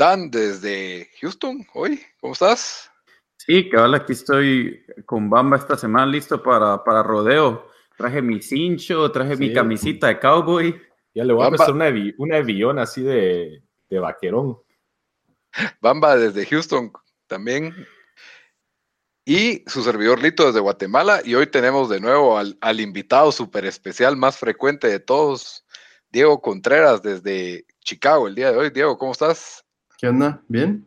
Dan desde Houston, hoy, ¿cómo estás? Sí, cabal, aquí estoy con Bamba esta semana listo para, para rodeo. Traje mi cincho, traje mi camisita de cowboy. Ya le voy a prestar una, una avión así de, de vaquerón. Bamba desde Houston también. Y su servidor Lito desde Guatemala. Y hoy tenemos de nuevo al, al invitado súper especial, más frecuente de todos, Diego Contreras desde Chicago el día de hoy. Diego, ¿cómo estás? ¿Qué onda? ¿Bien?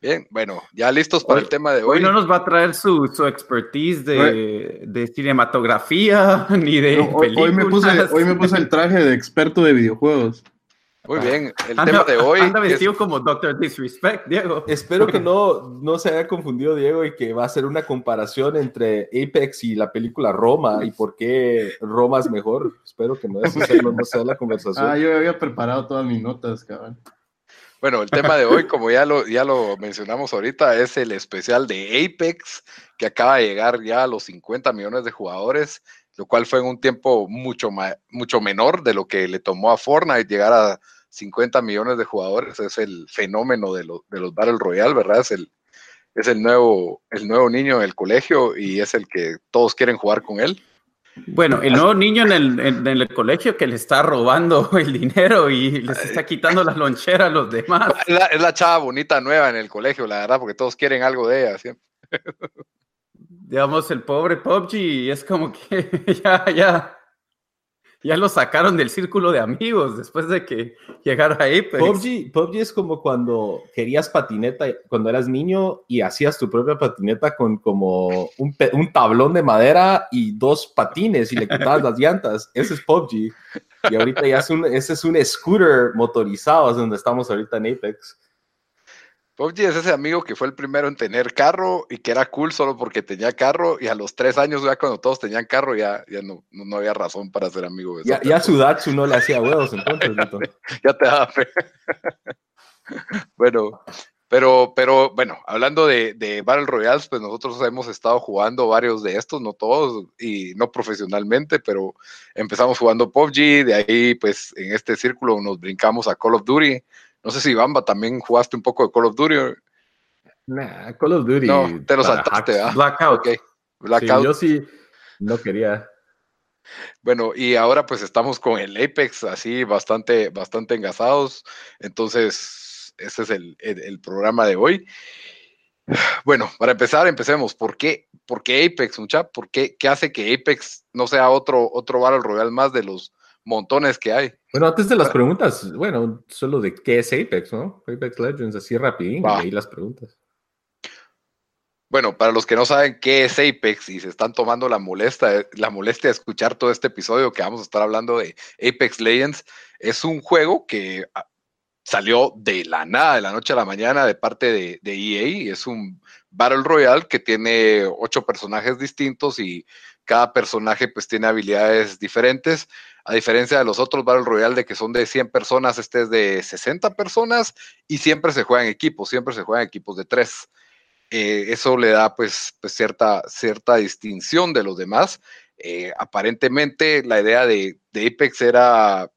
Bien, bueno, ya listos para el tema de hoy. Hoy no nos va a traer su, su expertise de, de, cinematografía ni de hoy, hoy, me puse, hoy me puse el traje de experto de videojuegos. Muy bien, el tema de hoy. Anda vestido como Doctor Disrespect, Diego. Espero que no, no se haya confundido, Diego, y que va a ser una comparación entre Apex y la película Roma y por qué Roma es mejor. Espero que no, eso sea, no sea la conversación. Ah, yo había preparado todas mis notas, cabrón. Bueno, el tema de hoy, como ya lo, ya lo mencionamos ahorita, es el especial de Apex, que acaba de llegar ya a los 50 millones de jugadores, lo cual fue en un tiempo mucho, mucho menor de lo que le tomó a Fortnite llegar a 50 millones de jugadores. Es el fenómeno de, de los Battle Royale, ¿verdad? Es el, es el nuevo, el nuevo niño del colegio y es el que todos quieren jugar con él. Bueno, el nuevo niño en el, en, el, colegio que le está robando el dinero y les está quitando la lonchera a los demás. Es la, chava bonita nueva en el colegio, la verdad, porque todos quieren algo de ella. Digamos, el pobre PUBG es como que ya, ya, ya lo sacaron del círculo de amigos después de que llegara ahí. PUBG, PUBG es como cuando querías patineta cuando eras niño y hacías tu propia patineta con como un, un tablón de madera y dos patines y le quitabas las llantas. Ese es PUBG. Y ahorita ya es un, ese es un scooter motorizado, es donde estamos ahorita en Apex. PUBG es ese amigo que fue el primero en tener carro y que era cool solo porque tenía carro y a los tres años ya cuando todos tenían carro ya, ya no, no, había razón para ser amigo de Ya, ya su Datsu no le hacía huevos entonces. ya te daba fe. bueno, pero, pero bueno, hablando de, de Battle Royales, pues nosotros hemos estado jugando varios de estos, no todos y no profesionalmente, pero empezamos jugando PUBG, de ahí pues en este círculo nos brincamos a Call of Duty no sé si Bamba también jugaste un poco de Call of Duty. Nah, Call of Duty. No, te lo saltaste, ¿ah? Blackout. Blackout. yo sí no quería. Bueno, y ahora pues estamos con el Apex así bastante, bastante engasados. Entonces, ese es el, el, programa de hoy. Bueno, para empezar, empecemos. ¿Por qué, ¿Por qué Apex, mucha? ¿Por qué, qué hace que Apex no sea otro, otro Battle Royale más de los montones que hay. Bueno, antes de las preguntas, bueno, solo de qué es Apex, ¿no? Apex Legends, así rapidín, y ahí las preguntas. Bueno, para los que no saben qué es Apex y se están tomando la molestia, la molestia de escuchar todo este episodio que vamos a estar hablando de Apex Legends, es un juego que ah, salió de la nada, de la noche a la mañana, de parte de, de EA. Es un Battle Royale que tiene ocho personajes distintos y cada personaje pues tiene habilidades diferentes. A diferencia de los otros Battle Royale de que son de 100 personas, este es de 60 personas y siempre se juega en equipos, siempre se juega en equipos de tres. Eh, eso le da pues, pues, cierta, cierta distinción de los demás. Eh, aparentemente la idea de, de, Apex era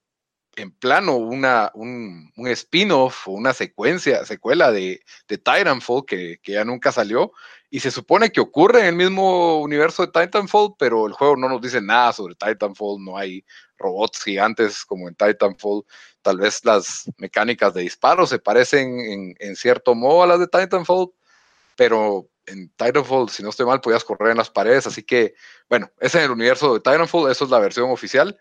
en plano una, un, un spin-off o una secuencia, secuela de, de Titanfall que, que, ya nunca salió y se supone que ocurre en el mismo universo de Titanfall, pero el juego no nos dice nada sobre Titanfall, no hay robots gigantes como en Titanfall, tal vez las mecánicas de disparo se parecen en, cierto modo a las de Titanfall, pero en Titanfall, si no estoy mal, podías correr en las paredes, así que, bueno, ese es el universo de Titanfall, eso es la versión oficial,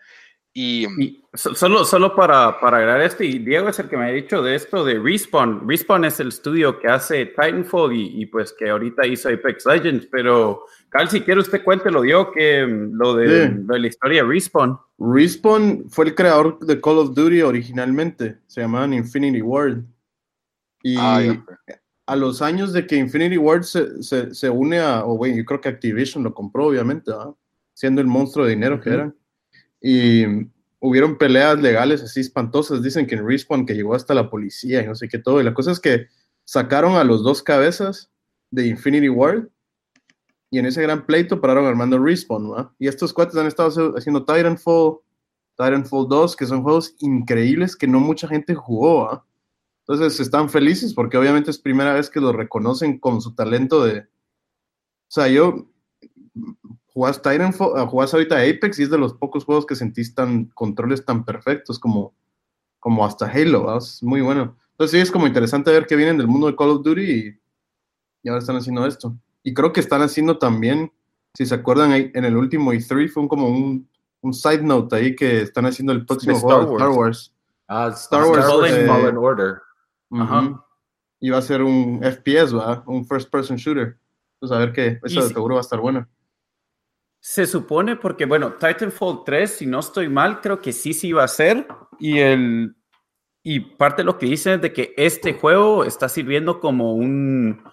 y, solo, solo para, para agregar esto, y Diego es el que me ha dicho de esto de Respawn. Respawn es el estudio que hace Titanfall y, pues que ahorita hizo Apex Legends, pero Carl, si quiere usted cuéntelo, Diego, que mm, lo de, de, la historia de Respawn. Respawn fue el creador de Call of Duty originalmente, se llamaban Infinity Ward. Y ah, a los años de que Infinity Ward se, se, se une a, o bueno, yo creo que Activision lo compró, obviamente, ¿verdad? siendo el monstruo de dinero que Ujú. eran. Y hubieron peleas legales así espantosas. Dicen que en Respawn que llegó hasta la policía y no sé qué todo. Y la cosa es que sacaron a los dos cabezas de Infinity Ward y en ese gran pleito pararon armando Respawn. ¿va? Y estos cuates han estado haciendo Titanfall, Titanfall 2, que son juegos increíbles que no mucha gente jugó. ¿va? Entonces están felices porque obviamente es primera vez que los reconocen con su talento de... O sea, yo jugás Titanfall, ah, jugás ahorita Apex y es de los pocos juegos que sentís tan controles tan perfectos como, como hasta Halo, es muy bueno. Entonces sí es como interesante ver que vienen del mundo de Call of Duty y ahora están haciendo esto. Y creo que están haciendo también, si se acuerdan, ahí en el último E3 fue un, como un, un side note ahí que están haciendo el próximo juego Star de Star Wars. Wars. Ah, Star Wars, Fallen, eh, Fallen Order. Ajá. Y va a ser un FPS, ¿va? Un first person shooter. Entonces a ver qué, eso Y si- seguro va a estar bueno. Se supone porque, bueno, Titanfall 3, si no estoy mal, creo que sí se iba a hacer. Y, el, y parte de lo que dicen es de que este juego está sirviendo como un...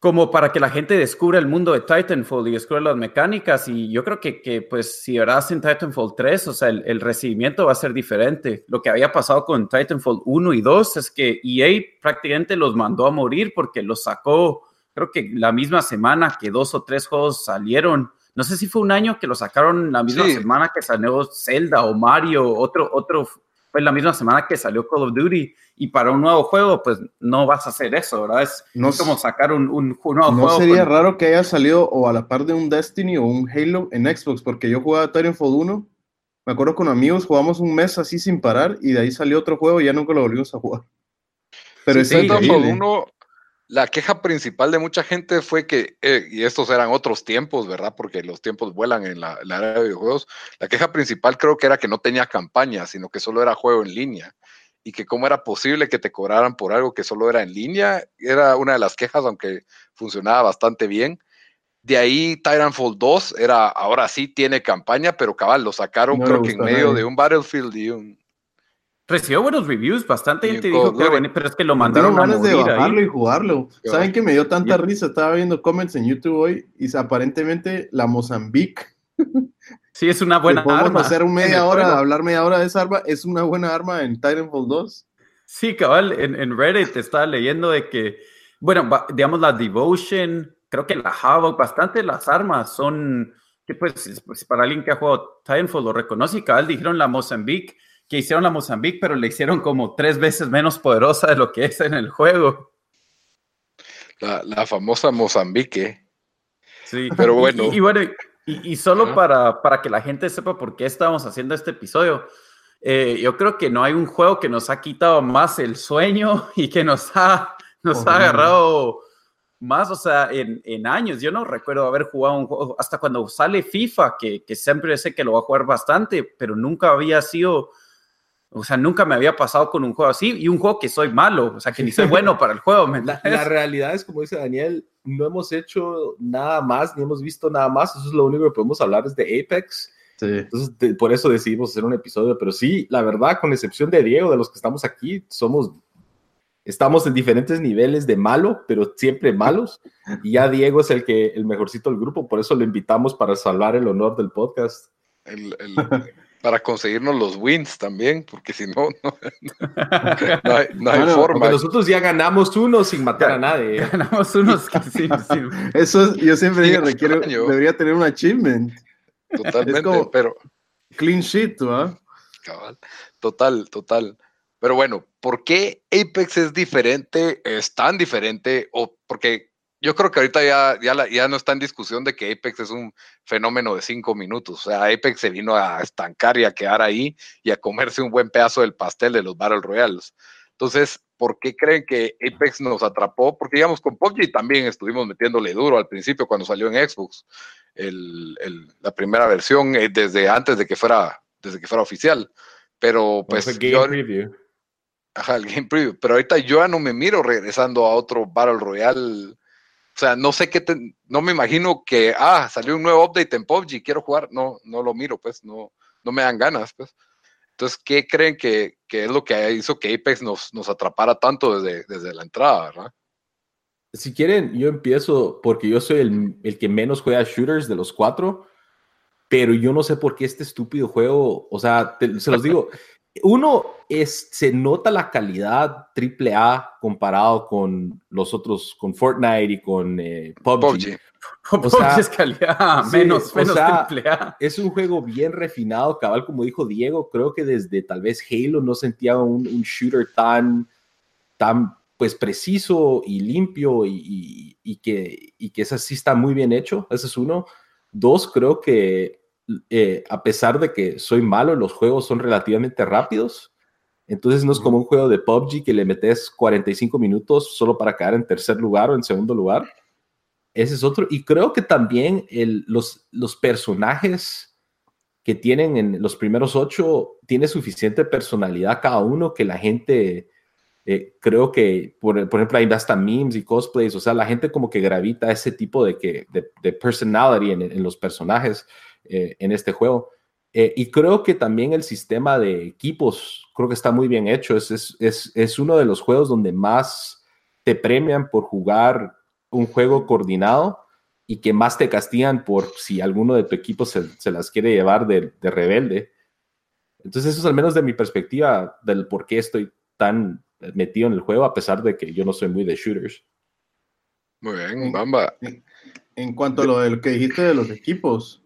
Como para que la gente descubra el mundo de Titanfall y descubra las mecánicas. Y yo creo que, que pues, si ahora hacen Titanfall 3, o sea, el, el recibimiento va a ser diferente. Lo que había pasado con Titanfall 1 y 2 es que EA prácticamente los mandó a morir porque los sacó creo que la misma semana que dos o tres juegos salieron. No sé si fue un año que lo sacaron la misma Sí. semana que salió Zelda o Mario, otro, otro, fue la misma semana que salió Call of Duty. Y para un nuevo juego, pues no vas a hacer eso, ¿verdad? Es, No es como sacar un, un nuevo No juego. sería con- raro que haya salido o a la par de un Destiny o un Halo en Xbox, porque yo jugaba Titanfall 1, me acuerdo con amigos, jugamos un mes así sin parar y de ahí salió otro juego y ya nunca lo volvimos a jugar. Pero Sí, es Titanfall increíble. 1, la queja principal de mucha gente fue que, eh, y estos eran otros tiempos, ¿verdad? Porque los tiempos vuelan en la, en la área de videojuegos. La queja principal creo que era que no tenía campaña, sino que solo era juego en línea. Y que cómo era posible que te cobraran por algo que solo era en línea, era una de las quejas, aunque funcionaba bastante bien. De ahí Titanfall 2 era, ahora sí tiene campaña, pero cabal, lo sacaron No creo que en medio de un Battlefield y un... Recibió buenos reviews, bastante Y gente dijo que era bueno, pero es que lo mandaron a ganas de morir bajarlo ahí. y jugarlo. ¿Saben que me dio tanta risa? Estaba viendo comments en YouTube hoy y aparentemente la Mozambique, Sí, es una buena arma. hacer un en media hora, juego. hablar media hora de esa arma, es una buena arma en Titanfall 2. Sí, cabal, en, en Reddit estaba leyendo de que, bueno, va- digamos la Devotion, creo que la Havoc, bastante las armas son, que pues, es- pues, para alguien que ha jugado Titanfall lo reconoce, y cabal dijeron la Mozambique, que hicieron la Mozambique, pero le hicieron como tres veces menos poderosa de lo que es en el juego. La, la famosa Mozambique. Sí, Pero bueno. Y, y bueno, y, y solo para, para que la gente sepa por qué estamos haciendo este episodio, eh, yo creo que no hay un juego que nos ha quitado más el sueño y que nos ha, nos ha agarrado más, o sea, en, en años. Yo no recuerdo haber jugado un juego, hasta cuando sale FIFA, que, que siempre sé que lo va a jugar bastante, pero nunca había sido, o sea, nunca me había pasado con un juego así y un juego que soy malo, o sea, que ni soy bueno para el juego. ¿me La, la realidad es, como dice Daniel, no hemos hecho nada más, ni hemos visto nada más. Eso es lo único que podemos hablar es de Apex. Sí. Entonces, de- por eso decidimos hacer un episodio. Pero sí, la verdad, con excepción de Diego, de los que estamos aquí, somos, estamos en diferentes niveles de malo, pero siempre malos. Y ya Diego es el que el mejorcito del grupo, por eso lo invitamos para salvar el honor del podcast. el- el- para conseguirnos los wins también, porque si no, no, no hay, no hay Bueno, forma. Nosotros ya ganamos uno sin matar a nadie. Ganamos unos que sí, sí. Eso es- yo siempre digo, requiere, debería tener un achievement. Totalmente, es como- pero Clean sheet, ¿va? cabal, total, total. Pero bueno, ¿por qué Apex es diferente, es tan diferente? O porque yo creo que ahorita ya, ya, la- ya no está en discusión de que Apex es un fenómeno de cinco minutos. O sea, Apex se vino a estancar y a quedar ahí y a comerse un buen pedazo del pastel de los Battle Royales. Entonces, ¿por qué creen que Apex nos atrapó? Porque digamos, con PUBG también estuvimos metiéndole duro al principio cuando salió en Xbox el- el- la primera versión, eh, desde antes de que fuera, desde que fuera oficial. Pero pues game yo, preview. ajá, el game preview, pero ahorita yo ya no me miro regresando a otro Battle Royale. O sea, no sé qué, te- no me imagino que, ah, salió un nuevo update en PUBG, quiero jugar. No, no lo miro, pues, no, no me dan ganas, pues. Entonces, ¿qué creen que, que es lo que hizo que Apex nos, nos atrapara tanto desde, desde la entrada, verdad? Si quieren, yo empiezo porque yo soy el, el que menos juega shooters de los cuatro, pero yo no sé por qué este estúpido juego, o sea, te- se los digo, uno es, se nota la calidad triple A comparado con los otros, con Fortnite y con eh, PUBG. PUBG. O sea, es calidad, sí, menos, o menos sea, triple A. Es un juego bien refinado, cabal, como dijo Diego, creo que desde tal vez Halo no sentía un, un shooter tan, tan pues preciso y limpio y, y- y que, y que ese sí está muy bien hecho, ese es uno. Dos, creo que eh, a pesar de que soy malo, los juegos son relativamente rápidos. Entonces no es como un juego de PUBG que le metes 45 minutos solo para quedar en tercer lugar o en segundo lugar. Ese es otro. Y creo que también el- los, los personajes que tienen en los primeros ocho tiene suficiente personalidad cada uno que la gente, eh, creo que, por, por ejemplo, ahí hasta memes y cosplays, o sea, la gente como que gravita ese tipo de, que, de, de personality en, en los personajes eh, en este juego. Eh, y creo que también el sistema de equipos, creo que está muy bien hecho. Es, es, es, es uno de los juegos donde más te premian por jugar un juego coordinado y que más te castigan por si alguno de tu equipo se, se las quiere llevar de, de, rebelde. Entonces eso es al menos de mi perspectiva del por qué estoy tan metido en el juego a pesar de que yo no soy muy de shooters. Muy bien, Bamba. En, en cuanto a lo, de lo que dijiste de los equipos,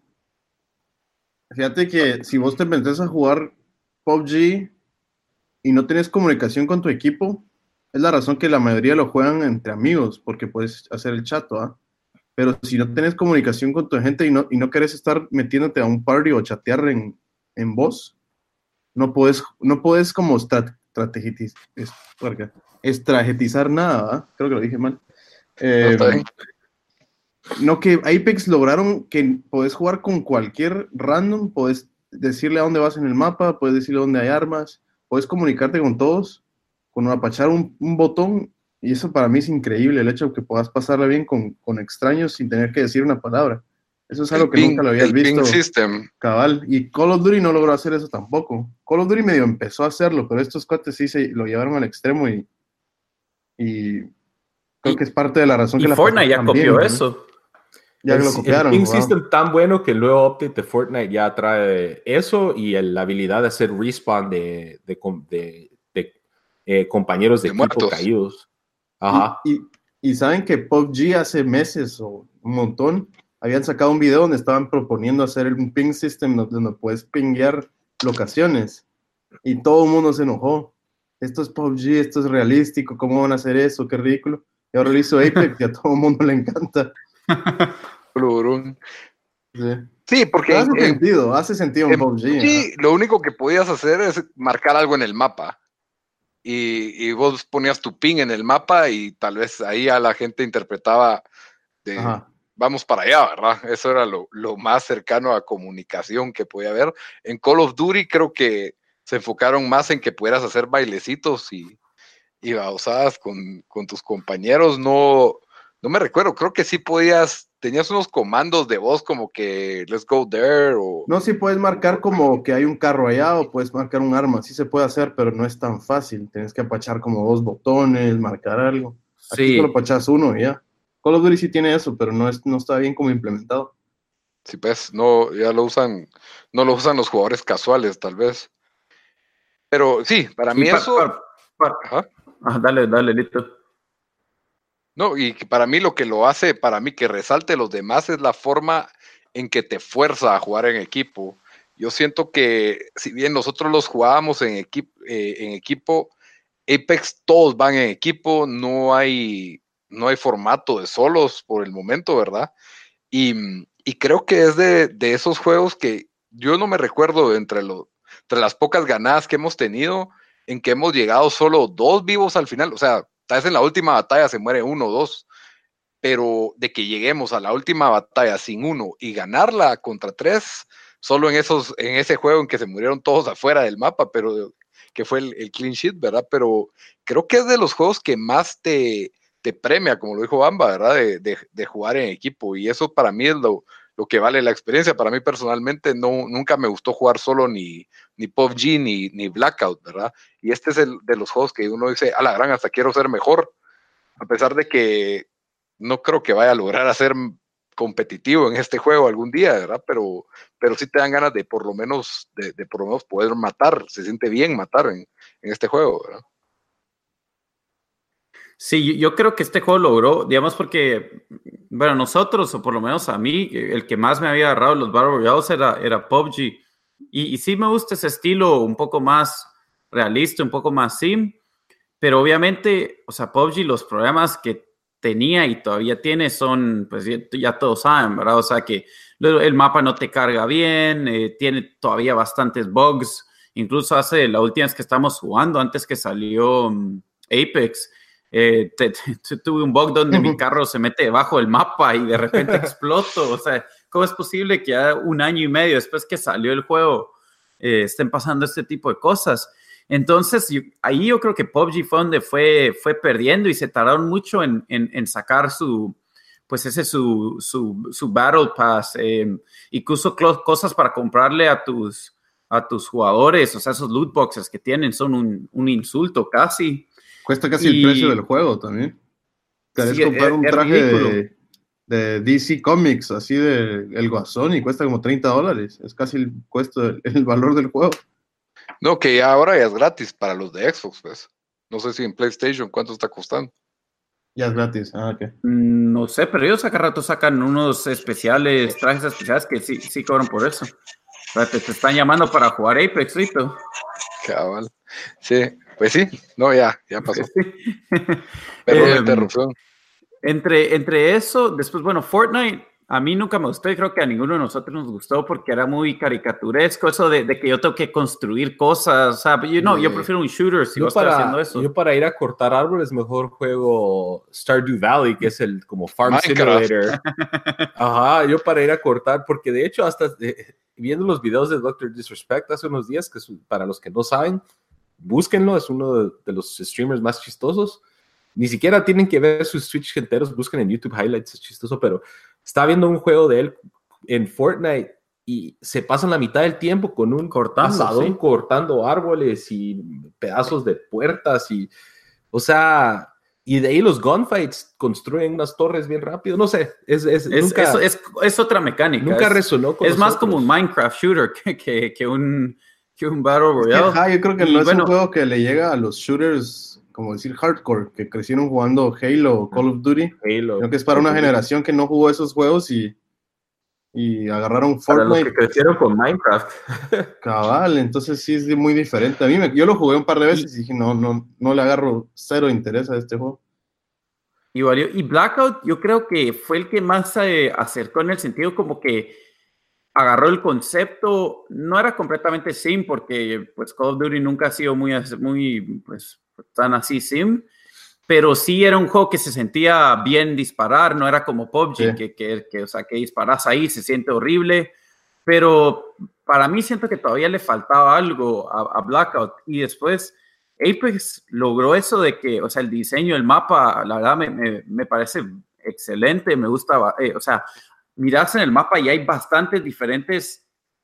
fíjate que si vos te metes a jugar PUBG y no tienes comunicación con tu equipo, es la razón que la mayoría lo juegan entre amigos, porque puedes hacer el chat, ¿ah? Pero si no tienes comunicación con tu gente y no, y no querés estar metiéndote a un party o chatear en, en voz, no puedes, no puedes como estrategizar, estrategizar nada, ¿ah? Creo que lo dije mal. Eh, no, que Apex lograron que podés jugar con cualquier random, podés decirle a dónde vas en el mapa, puedes decirle dónde hay armas, puedes comunicarte con todos, con apachar un, un, botón, y eso para mí es increíble, el hecho de que puedas pasarla bien con, con extraños sin tener que decir una palabra. Eso es algo el que ping, nunca lo habías el visto. Ping system. Cabal. Y Call of Duty no logró hacer eso tampoco. Call of Duty medio empezó a hacerlo, pero estos cuates sí se lo llevaron al extremo y, y creo Y- que es parte de la razón Y que la Fortnite ya copió ¿no? eso. Ya el, lo el copiaron. ping wow. system tan bueno que el nuevo update de Fortnite ya trae eso y el- la habilidad de hacer respawn de, de, de- de, eh, compañeros de, De equipo muertos. caídos. Ajá. Y, y- y saben que PUBG hace meses o un montón habían sacado un video donde estaban proponiendo hacer un ping system donde, donde puedes pinguear locaciones y todo el mundo se enojó. Esto es PUBG, esto es realístico, ¿cómo van a hacer eso? Qué ridículo. Y ahora lo hizo Apex y a todo el mundo le encanta. Sí. Sí, porque hace en- en sentido, hace sentido en. PUBG, lo único que podías hacer es marcar algo en el mapa. Y, y vos ponías tu ping en el mapa y tal vez ahí a la gente interpretaba de vamos para allá, ¿verdad? Eso era lo, lo más cercano a comunicación que podía haber. En Call of Duty creo que se enfocaron más en que pudieras hacer bailecitos y, y babosadas con, con tus compañeros. No, no me recuerdo, creo que sí podías, tenías unos comandos de voz como que let's go there o... No, sí puedes marcar como que hay un carro allá o puedes marcar un arma, sí se puede hacer, pero no es tan fácil. Tienes que apachar como dos botones, marcar algo. Aquí Sí. solo apachas uno y ya. Call of Duty sí tiene eso, pero no, es, no está bien como implementado. Sí, pues, no, ya lo usan, no lo usan los jugadores casuales, tal vez. Pero sí, para Sí, mí pa- eso, pa- pa- ajá. ah, dale, dale, listo. No, y para mí lo que lo hace, para mí que resalte los demás es la forma en que te fuerza a jugar en equipo. Yo siento que si bien nosotros los jugábamos en, equipo en equipo, Apex todos van en equipo, no hay, no hay formato de solos por el momento, ¿verdad? Y, y creo que es de, de esos juegos que yo no me recuerdo entre, lo, entre las pocas ganadas que hemos tenido, en que hemos llegado solo dos vivos al final. O sea, tal vez en la última batalla se muere uno o dos, pero de que lleguemos a la última batalla sin uno y ganarla contra tres, solo en, esos, en ese juego en que se murieron todos afuera del mapa, pero que fue el, clean sheet, ¿verdad? Pero creo que es de los juegos que más te, te premia, como lo dijo Bamba, ¿verdad? De, de, de, jugar en equipo. Y eso para mí es lo, lo que vale la experiencia. Para mí personalmente no, nunca me gustó jugar solo ni, ni PUBG ni, ni Blackout, ¿verdad? Y este es el de los juegos que uno dice, a la gran, hasta quiero ser mejor, a pesar de que no creo que vaya a lograr hacer competitivo en este juego algún día, ¿verdad? Pero, pero sí te dan ganas de por lo menos, de, de por lo menos poder matar, se siente bien matar en, en este juego, ¿verdad? Sí, yo creo que este juego logró, digamos, porque, bueno, nosotros, o por lo menos a mí, el que más me había agarrado los Battle Royales era, era PUBG. Y, y, sí me gusta ese estilo un poco más realista, un poco más sim, pero obviamente, o sea, PUBG, los problemas que tenía y todavía tiene son, pues ya, todos saben, ¿verdad? O sea, que el mapa no te carga bien, eh, tiene todavía bastantes bugs, incluso hace la última vez que estamos jugando, antes que salió um, Apex, eh, te, te, tuve un bug donde mi carro se mete debajo del mapa y de repente exploto. O sea, ¿cómo es posible que ya un año y medio después que salió el juego eh, estén pasando este tipo de cosas? Entonces, yo, ahí yo creo que PUBG fue donde fue, fue perdiendo y se tardaron mucho en, en, en sacar su, pues ese su, su, su Battle Pass, eh, incluso cosas para comprarle a tus, a tus jugadores, o sea, esos loot boxes que tienen son un, un insulto casi. Cuesta casi y, el precio del juego también. Querés sí, comprar un traje de, de, DC Comics, así de el Guasón, y cuesta como 30 dólares. Es casi el costo, el, el valor del juego. No, que ahora ya es gratis para los de Xbox, pues. No sé si en PlayStation cuánto está costando. Ya es gratis, ah, ok. Mm, No sé, pero ellos acá rato sacan unos especiales, trajes especiales que sí, sí cobran por eso. Te, te están llamando para jugar Apex, ¿listo? Cabal. Sí, pues sí, no, ya, ya pasó. Pero Eh, la interrupción. Entre, entre eso, después, bueno, Fortnite a mí nunca me gustó y creo que a ninguno de nosotros nos gustó porque era muy caricaturesco, eso de, de que yo tengo que construir cosas, o sea, yo, no, yo prefiero un shooter si yo voy a estar para, haciendo eso. yo para ir a cortar árboles mejor juego Stardew Valley, que es el como Farm Minecraft. Simulator. Ajá, yo para ir a cortar, porque de hecho hasta eh, viendo los videos de Doctor Disrespect hace unos días, que es- para los que no saben, búsquenlo, es uno de, de los streamers más chistosos. Ni siquiera tienen que ver sus Twitch enteros, busquen en YouTube highlights, es chistoso, pero estaba viendo un juego de él en Fortnite y se pasan la mitad del tiempo con un sí. cortando árboles y pedazos de puertas y, o sea, y de ahí los gunfights construyen unas torres bien rápido, no sé, es, es, Es, nunca, es, es otra mecánica. nunca es, resonó con es más como un Minecraft shooter que, que, que un, que un Battle Royale. ajá, yo creo que Y no es bueno- un juego que le llega a los shooters, como decir hardcore, que crecieron jugando Halo o Call of Duty. Halo. Creo que es para una generación que no jugó esos juegos y, y agarraron Para los Fortnite que crecieron con Minecraft. cabal, entonces sí es muy diferente. A mí me- yo lo jugué un par de veces y dije, no, no, no le agarro cero interés a este juego. Y Blackout yo creo que fue el que más se acercó en el sentido como que agarró el concepto, no era completamente sim porque pues Call of Duty nunca ha sido muy, muy pues tan así sim, pero sí era un juego que se sentía bien disparar, no era como PUBG Sí. que, que, que, o sea, que disparas ahí, se siente horrible, pero para mí siento que todavía le faltaba algo a, a Blackout y después Apex logró eso de que, o sea, el diseño, el mapa, la verdad me, me, me parece excelente, me gusta, eh, o sea, miras en el mapa y hay bastantes diferentes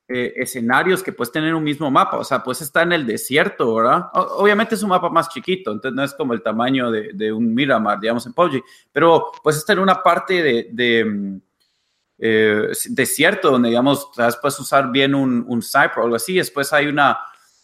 eh, escenarios que puedes tener en un mismo mapa, o sea, pues está en el desierto, ¿verdad? O- obviamente es un mapa más chiquito, entonces no es como el tamaño de, de un Miramar, digamos, en PUBG, pero pues está en una parte de, de mm, eh, desierto donde, digamos, puedes usar bien un, un sniper o algo así, después hay una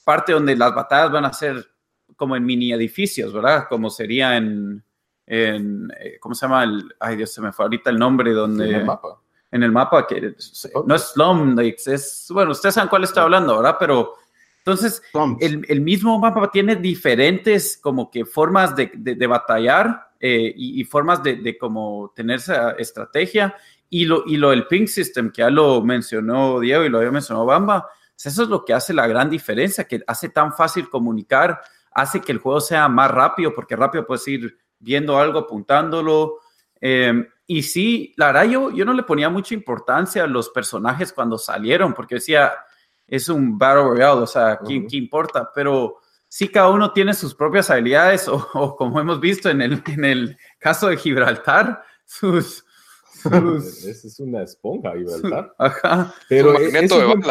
parte donde las batallas van a ser como en mini edificios, ¿verdad? Como sería en, en eh, ¿cómo se llama? El, ay Dios, se me fue ahorita el nombre donde... en el mapa. En el mapa, que es- no es Slum, Lakes, es, bueno, ustedes saben cuál estoy hablando, ¿verdad? Pero entonces, el, el mismo mapa tiene diferentes como que formas de, de- de batallar eh, y, y formas de, de como tener esa estrategia y lo, y lo del ping system que ya lo mencionó Diego y lo había mencionado Bamba, eso es lo que hace la gran diferencia, que hace tan fácil comunicar, hace que el juego sea más rápido, porque rápido puedes ir viendo algo, apuntándolo. eh, y sí, la verdad yo, yo no le ponía mucha importancia a los personajes cuando salieron, porque decía, es un Battle Royale, o sea, ¿qué, importa? Pero sí cada uno tiene sus propias habilidades, o, o como hemos visto en el, en el caso de Gibraltar, sus, Esa es una esponja, ¿verdad? Ajá. Pero es, buen,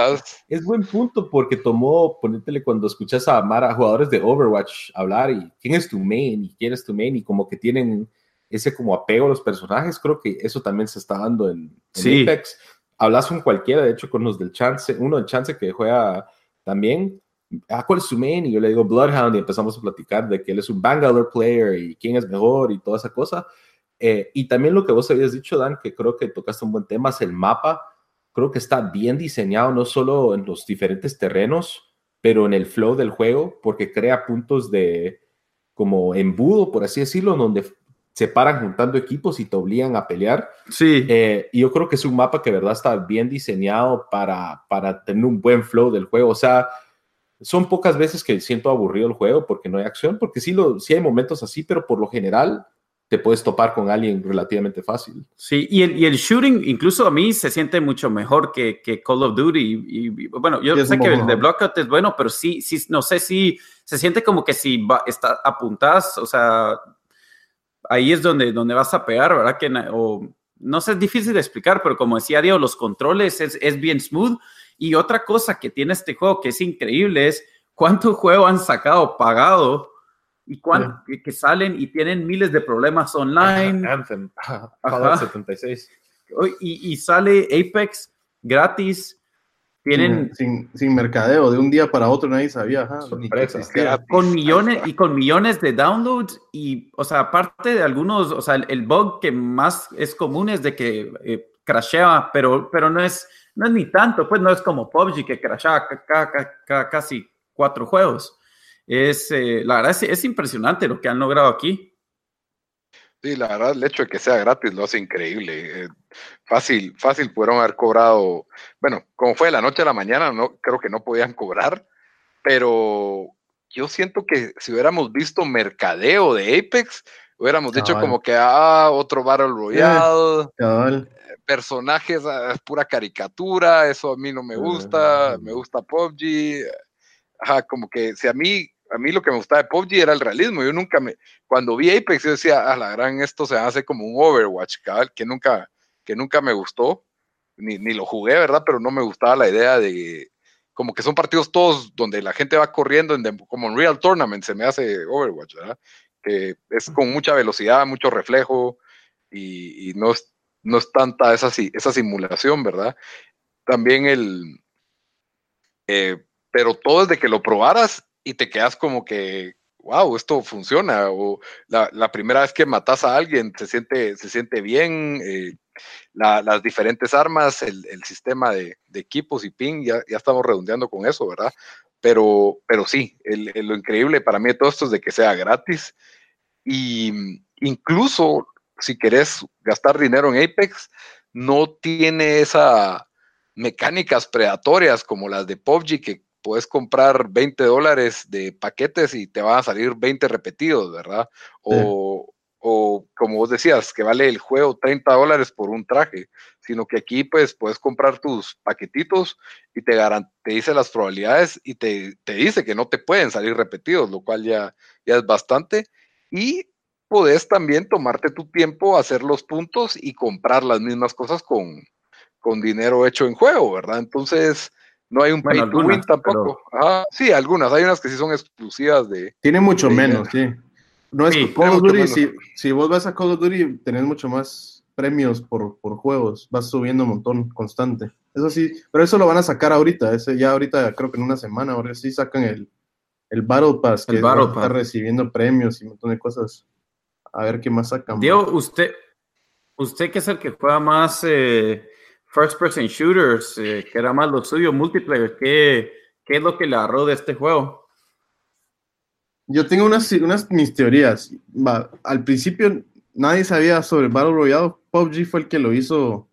es buen punto porque tomó, ponétele cuando escuchas a Mara, jugadores de Overwatch hablar y quién es tu main y quién es tu main y como que tienen ese como apego a los personajes, creo que eso también se está dando en, en Sí. Apex. Hablas con cualquiera, de hecho con los del Chance, uno del Chance que juega también, ah, ¿cuál es su main? Y yo le digo Bloodhound y empezamos a platicar de que él es un Bangalore player y quién es mejor y toda esa cosa. Eh, y también lo que vos habías dicho, Dan, que creo que tocaste un buen tema, es el mapa. Creo que está bien diseñado, no solo en los diferentes terrenos, pero en el flow del juego, porque crea puntos de como embudo, por así decirlo, donde se paran juntando equipos y te obligan a pelear. Sí. Eh, y yo creo que es un mapa que, de verdad, está bien diseñado para, para tener un buen flow del juego. O sea, son pocas veces que siento aburrido el juego porque no hay acción, porque sí, lo, sí hay momentos así, pero por lo general te puedes topar con alguien relativamente fácil. Sí, y el, y el shooting, incluso a mí, se siente mucho mejor que, que Call of Duty. Y, y- bueno, yo es sé que el de. Blockout es bueno, pero sí, sí, no sé si se siente como que si va, está, apuntás, o sea, ahí es donde, donde vas a pegar, ¿verdad? Que, o, no sé, es difícil de explicar, pero como decía Diego, los controles es, es bien smooth. Y otra cosa que tiene este juego que es increíble es cuánto juego han sacado pagado y cuánto, que, que salen y tienen miles de problemas online. Anthem. Fallout 76. Oye, Y, y sale Apex gratis. Tienen sin, sin mercadeo, de un día para otro nadie sabía. ajá, ni que Sorpresa. existiera. con millones y con millones de downloads y, o sea, aparte de algunos, o sea, el, el bug que más es común es de que eh, crashea, pero, pero no es, no es ni tanto, pues no es como PUBG que crashea ca- ca- ca- ca- casi cuatro juegos. Es, eh, la verdad es, es impresionante lo que han logrado aquí. Sí, la verdad, el hecho de que sea gratis lo hace increíble. Eh, fácil, fácil pudieron haber cobrado. Bueno, como fue de la noche a la mañana, no creo que no podían cobrar, pero yo siento que si hubiéramos visto mercadeo de Apex, hubiéramos dicho como que, ah, otro Battle Royale, Cabal. personajes, ah, es pura caricatura, eso a mí no me gusta, me gusta PUBG. Ajá, como que si a mí, a mí lo que me gustaba de PUBG era el realismo. Yo nunca me, cuando vi Apex, yo decía, a la gran, esto se hace como un Overwatch, cabal, que nunca, que nunca me gustó, ni, ni lo jugué, ¿verdad? Pero no me gustaba la idea de, como que son partidos todos donde la gente va corriendo, en como en Real Tournament, se me hace Overwatch, ¿verdad? Que es con mucha velocidad, mucho reflejo, y, y no, es, no es tanta esa, esa simulación, ¿verdad? También el... eh, pero todo desde que lo probaras y te quedas como que, wow, esto funciona, o la, la primera vez que matas a alguien se siente, se siente bien, eh, la- las diferentes armas, el, el sistema de, equipos y ping, ya, ya estamos redondeando con eso, ¿verdad? Pero, pero sí, lo increíble para mí de todo esto es de que sea gratis y mm, incluso si querés gastar dinero en Apex, no tiene esas mecánicas predatorias como las de PUBG que puedes comprar 20 dólares de paquetes y te van a salir 20 repetidos, ¿verdad? O, o como vos decías, que vale el juego 30 dólares por un traje, sino que aquí pues puedes comprar tus paquetitos y te, te dice las probabilidades y te, te dice que no te pueden salir repetidos, lo cual ya, ya es bastante. Y puedes también tomarte tu tiempo, hacer los puntos y comprar las mismas cosas con, con dinero hecho en juego, ¿verdad? Entonces, no hay un Bueno, pay to win algunas, tampoco. Ajá, sí, algunas. Hay unas que sí son exclusivas de. Tiene mucho menos, sí. No es Sí, Call of Duty, si, si vos vas a Call of Duty, tenés mucho más premios por, por juegos, vas subiendo un montón constante. Eso sí, pero eso lo van a sacar ahorita, ese ya ahorita creo que en una semana, ahora sí sacan el, el Battle Pass, El que Battle a estar Pass. recibiendo premios y un montón de cosas. A ver qué más sacan. Diego, usted, usted que es el que juega más eh, first person shooters, eh, que era más lo suyo, multiplayer, ¿qué, ¿qué es lo que le agarró de este juego? Yo tengo unas, unas mis teorías. Al principio nadie sabía sobre Battle Royale. PUBG fue el que lo hizo,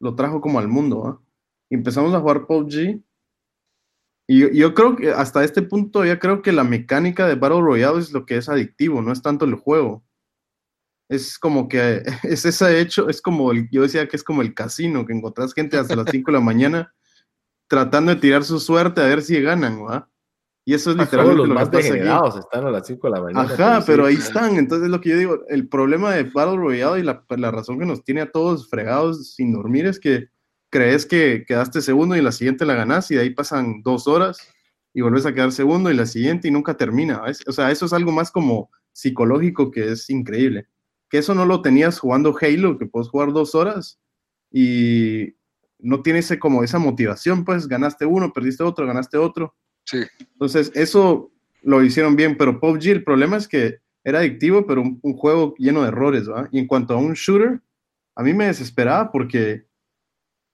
lo trajo como al mundo. Empezamos a jugar PUBG. Y yo, yo creo que hasta este punto ya creo que la mecánica de Battle Royale es lo que es adictivo, no es tanto el juego. Es como que es ese hecho, es como el, yo decía que es como el casino, que encontrás gente hasta las 5 de la mañana tratando de tirar su suerte a ver si ganan, ¿va? Y eso es Todos literalmente los lo que más degenerados están a las 5 de la mañana. Ajá, pero ahí sí. están. Entonces, lo que yo digo, el problema de Battle Royale y la, la razón que nos tiene a todos fregados sin dormir es que crees que quedaste segundo y la siguiente la ganas y de ahí pasan dos horas y vuelves a quedar segundo y la siguiente y nunca termina. O sea, eso es algo más como psicológico que es increíble. Que eso no lo tenías jugando Halo, que puedes jugar dos horas y no tienes ese- como esa motivación, pues ganaste uno, perdiste otro, ganaste otro. Sí. Entonces, eso lo hicieron bien, pero PUBG, el problema es que era adictivo, pero un, un juego lleno de errores, ¿va? Y en cuanto a un shooter, a mí me desesperaba porque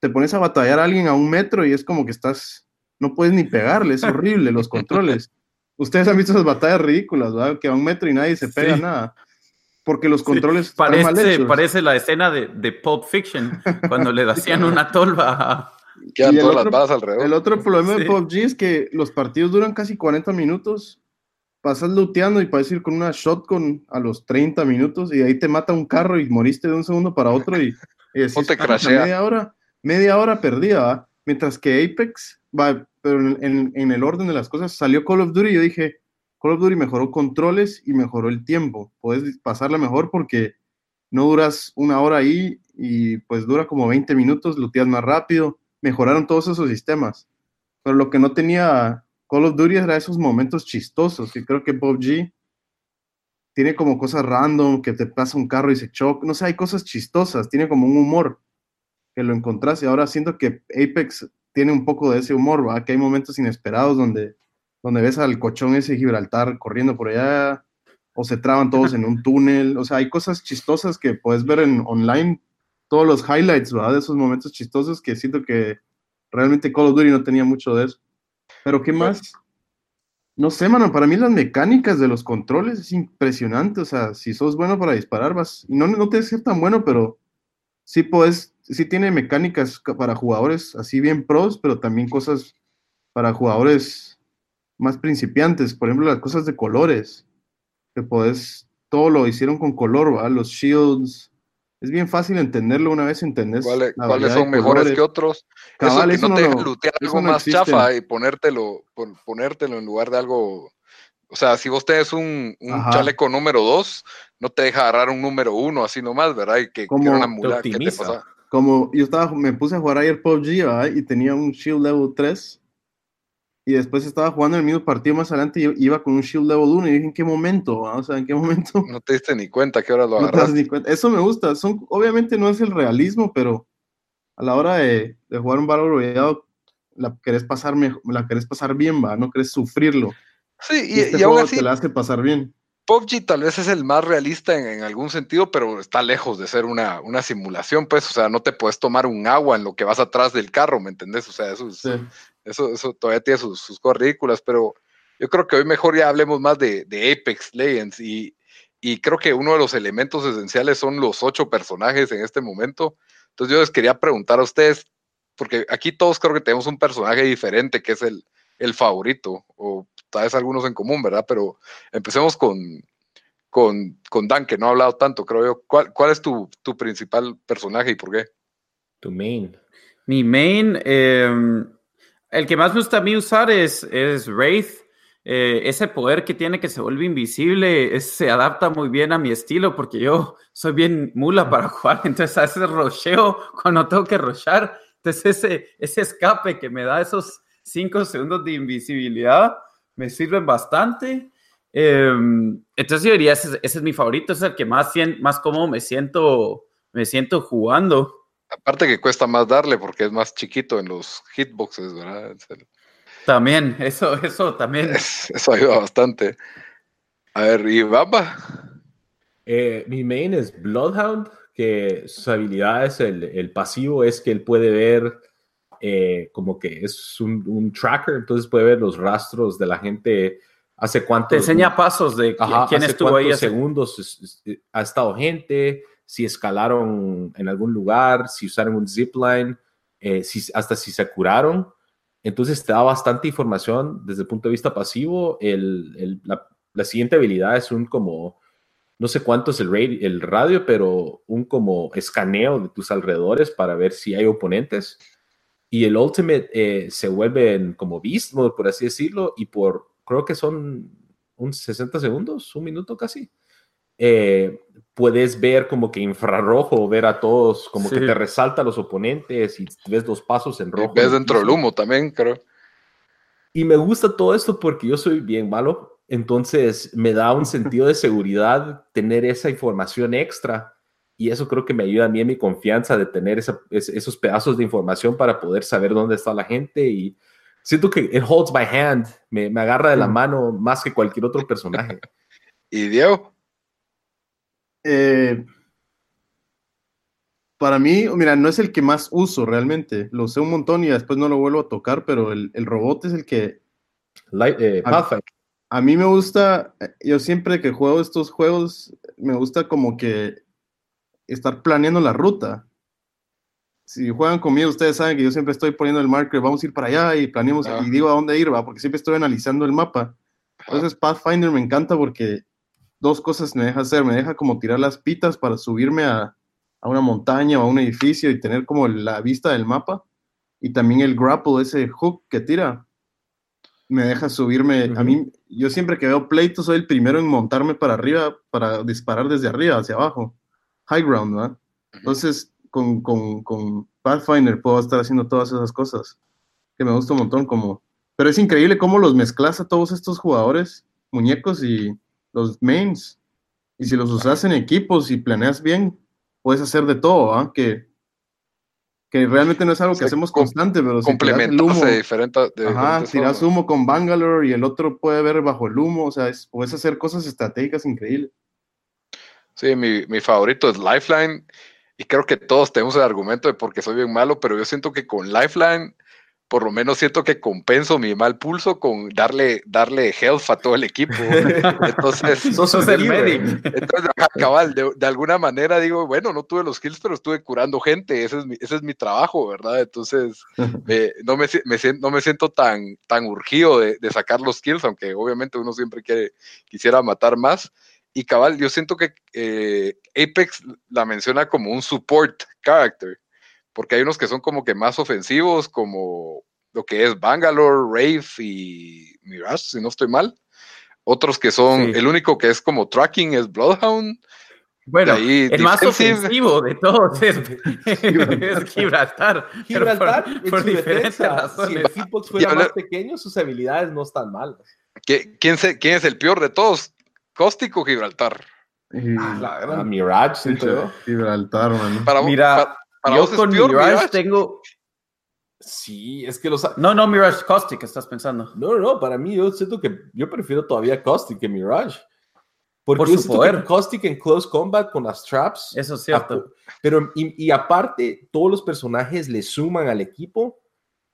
te pones a batallar a alguien a un metro y es como que estás, no puedes ni pegarle, es horrible los controles. Ustedes han visto esas batallas ridículas, ¿va? Que a un metro y nadie se pega Sí. nada. Porque los controles están mal Parece, hechos. parece la escena de, de Pulp Fiction, cuando le hacían una tolva a- Quedan todas otro- las balas alrededor. El otro problema de Sí. PUBG es que los partidos duran casi 40 minutos. Pasas looteando y puedes ir con una shotgun a los 30 minutos y ahí te mata un carro y moriste de un segundo para otro y, y decís, O te "Ah, puta, crashea". media hora, media hora perdida, ¿va? Mientras que Apex, va, pero en, en- en el orden de las cosas, salió Call of Duty y yo dije, Call of Duty mejoró controles y mejoró el tiempo. Puedes pasarla mejor porque no duras una hora ahí y pues dura como 20 minutos, looteas más rápido. Mejoraron todos esos sistemas. Pero lo que no tenía Call of Duty era esos momentos chistosos, que creo que PUBG tiene como cosas random, que te pasa un carro y se choca. No sé, hay cosas chistosas, tiene como un humor que lo encontrás y ahora siento que Apex tiene un poco de ese humor, ¿va? Que hay momentos inesperados donde, donde ves al cochón ese Gibraltar corriendo por allá o se traban todos en un túnel. O sea, hay cosas chistosas que puedes ver en online, todos los highlights, ¿va? De esos momentos chistosos que siento que realmente Call of Duty no tenía mucho de eso. Pero ¿qué más? No sé, mano, para mí las mecánicas de los controles es impresionante. O sea, si sos bueno para disparar, vas. No, no que ser tan bueno, pero sí puedes, sí tiene mecánicas ca- para jugadores así bien pros, pero también cosas para jugadores más principiantes. Por ejemplo, las cosas de colores, que podés, todo lo hicieron con color, ¿va? Los shields. Es bien fácil entenderlo una vez entendés. ¿Cuáles, son mejores colores. que otros? Cabal, eso que eso no no te eso algo no más existe. chafa y ponértelo, pon- ponértelo en lugar de algo. O sea, si vos tenés un, un chaleco número 2, no te deja agarrar un número 1 así nomás, ¿verdad? Y que, Como una te mula que te optimiza. pasa. como yo estaba, me puse a jugar ayer PUBG ¿verdad? y tenía un shield level 3 y después estaba jugando el mismo partido más adelante y iba con un shield level 1 y dije, ¿en qué momento? va? O sea, ¿en qué momento? No te diste ni cuenta que ahora lo No te das agarraste. ni cuenta. Eso me gusta. Son, obviamente no es el realismo, pero a la hora de, de jugar un Battle Royale la querés pasar la querés pasar bien, va, no querés sufrirlo. Sí, Y, y, este y aún juego así, te la hace pasar bien. PUBG tal vez es el más realista en, en algún sentido, pero está lejos de ser una, una simulación, pues, o sea, no te puedes tomar un agua en lo que vas atrás del carro, ¿me entendés? O sea, eso, es- Sí. eso, eso todavía tiene sus, sus cosas ridículas, pero yo creo que hoy mejor ya hablemos más de, de Apex Legends y, y creo que uno de los elementos esenciales son los ocho personajes en este momento. Entonces yo les quería preguntar a ustedes, porque aquí todos creo que tenemos un personaje diferente que es el, el favorito, o tal vez algunos en común, ¿verdad? Pero empecemos con, con, con Dan, que no ha hablado tanto, creo yo. ¿Cuál, cuál es tu, tu principal personaje y por qué? Tu main. Mi main, eh, el que más me gusta a mí usar es, es Wraith. Eh, ese poder que tiene que se vuelve invisible es- se adapta muy bien a mi estilo porque yo soy bien mula para jugar, entonces a veces rocheo cuando tengo que rochar. Entonces ese, ese escape que me da esos cinco segundos de invisibilidad me sirven bastante. Eh, entonces yo diría, ese, ese es mi favorito, es el que más, sien- más cómodo me siento, me siento jugando. Aparte que cuesta más darle porque es más chiquito en los hitboxes, ¿verdad? Es el- También, eso, eso también. es- eso ayuda bastante. A ver, ¿y Bamba? Eh, mi main es Bloodhound, que su habilidad es el, el pasivo, es que él puede ver eh, como que es un, un tracker, entonces puede ver los rastros de la gente, hace cuánto... Te enseña pasos de Ajá, quién hace estuvo ahí. cuántos hace- segundos es- ha estado gente, si escalaron en algún lugar, si usaron un zipline, eh, si, hasta si se curaron. Entonces te da bastante información desde el punto de vista pasivo. El, el- la, la siguiente habilidad es un como, no sé cuánto es el, radi- el radio, pero un como escaneo de tus alrededores para ver si hay oponentes. Y el ultimate eh, se vuelve en como beast mode, por así decirlo, y por creo que son un 60 segundos, un minuto casi. Eh, puedes ver como que infrarrojo, ver a todos, como que Sí. te resalta a los oponentes y ves dos pasos en Y rojo. ves en el dentro del humo también, creo. Y me gusta todo esto porque yo soy bien malo, entonces me da un sentido de seguridad tener esa información extra y eso creo que me ayuda a mí en mi confianza de tener esa- es- esos pedazos de información para poder saber dónde está la gente y siento que it holds my hand, me, me agarra de la Mm. mano más que cualquier otro personaje. ¿Y Diego? Eh, para mí, mira, no es el que más uso realmente. Lo sé un montón y después no lo vuelvo a tocar, pero el, el robot es el que Light- eh, a mí me gusta. eh, Yo siempre que juego estos juegos, me gusta como que estar planeando la ruta. Si juegan conmigo, ustedes saben que yo siempre estoy poniendo el marker, vamos a ir para allá y planeamos Ah. y digo a dónde ir, va, porque siempre estoy analizando el mapa. Entonces Pathfinder me encanta porque dos cosas me deja hacer. Me deja como tirar las pitas para subirme a, a una montaña o a un edificio y tener como la vista del mapa. Y también el grapple, ese hook que tira, me deja subirme. A mí, yo siempre que veo pleitos soy el primero en montarme para arriba, para disparar desde arriba hacia abajo. High ground, ¿verdad? Entonces, con, con, con Pathfinder puedo estar haciendo todas esas cosas que me gusta un montón. Como... Pero es increíble cómo los mezclas a todos estos jugadores, muñecos y los mains. Y si los usas en equipos y planeas bien, puedes hacer de todo, ¿ah? Que, que realmente no es algo que hacemos constante, pero si tiras el humo, de diferentes. de ajá, diferentes tiras humo con Bangalore y el otro puede ver bajo el humo, o sea, es- puedes hacer cosas estratégicas increíbles. Sí, mi, mi favorito es Lifeline. Y creo que todos tenemos el argumento de porque soy bien malo, pero yo siento que con Lifeline, por lo menos siento que compenso mi mal pulso con darle, darle health a todo el equipo. Entonces, Sos el medic. entonces cabal, de, de alguna manera digo, bueno, no tuve los kills, pero estuve curando gente. Ese es mi, ese es mi trabajo, ¿verdad? Entonces, eh, no, me, me no me siento tan, tan urgido de, de sacar los kills, aunque obviamente uno siempre quiere, quisiera matar más. Y cabal, yo siento que eh, Apex la menciona como un support character, porque hay unos que son como que más ofensivos, como lo que es Bangalore, Rave y Mirage, si no estoy mal. Otros que son, Sí. el único que es como tracking es Bloodhound. Bueno, De ahí, el más ofensivo de todos es, es Gibraltar. pero Gibraltar, por, por su diferentes defensa, si el hitbox fuera más pequeño, sus habilidades no están malas. ¿Qué- ¿Quién, se- ¿Quién es el peor de todos? ¿Cóstico o Gibraltar? Y- Ah, Mirage, siento yo. Gibraltar, mano. Para, Mira, pa- para Yo con Mirage, Mirage? tengo... Sí, es que los... No, no, Mirage Caustic, estás pensando. No, no, no, para mí yo siento que yo prefiero todavía Caustic que Mirage. Porque Por su poder. Caustic en Close Combat con las traps. Eso es cierto. Pero, y, y aparte, todos los personajes le suman al equipo.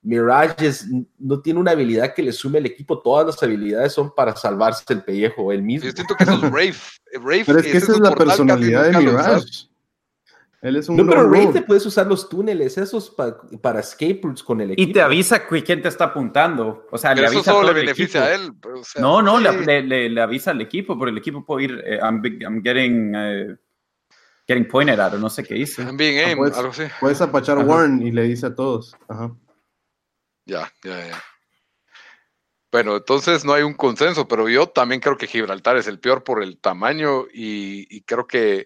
Mirage es- no tiene una habilidad que le sume al equipo. Todas las habilidades son para salvarse el pellejo él mismo. Yo siento que eso es Rave. Rave Pero es que esa es la personalidad de. Mirage. Él es un No, pero wolf. te puedes usar los túneles, esos pa- para escape routes con el equipo. Y te avisa quién te está apuntando. O sea, Pero le eso avisa a solo todo le el beneficia equipo. a él. o sea, No, no, sí. le, le- le- le avisa al equipo, porque el equipo puede ir, eh, I'm, big- I'm getting, eh, getting pointed at, o no sé qué dice. También Ah, aim, pues. algo así. Puedes apachar Ajá. Warren y le dice a todos. Ajá. Ya, ya, ya. Bueno, entonces no hay un consenso, pero yo también creo que Gibraltar es el peor por el tamaño y, creo que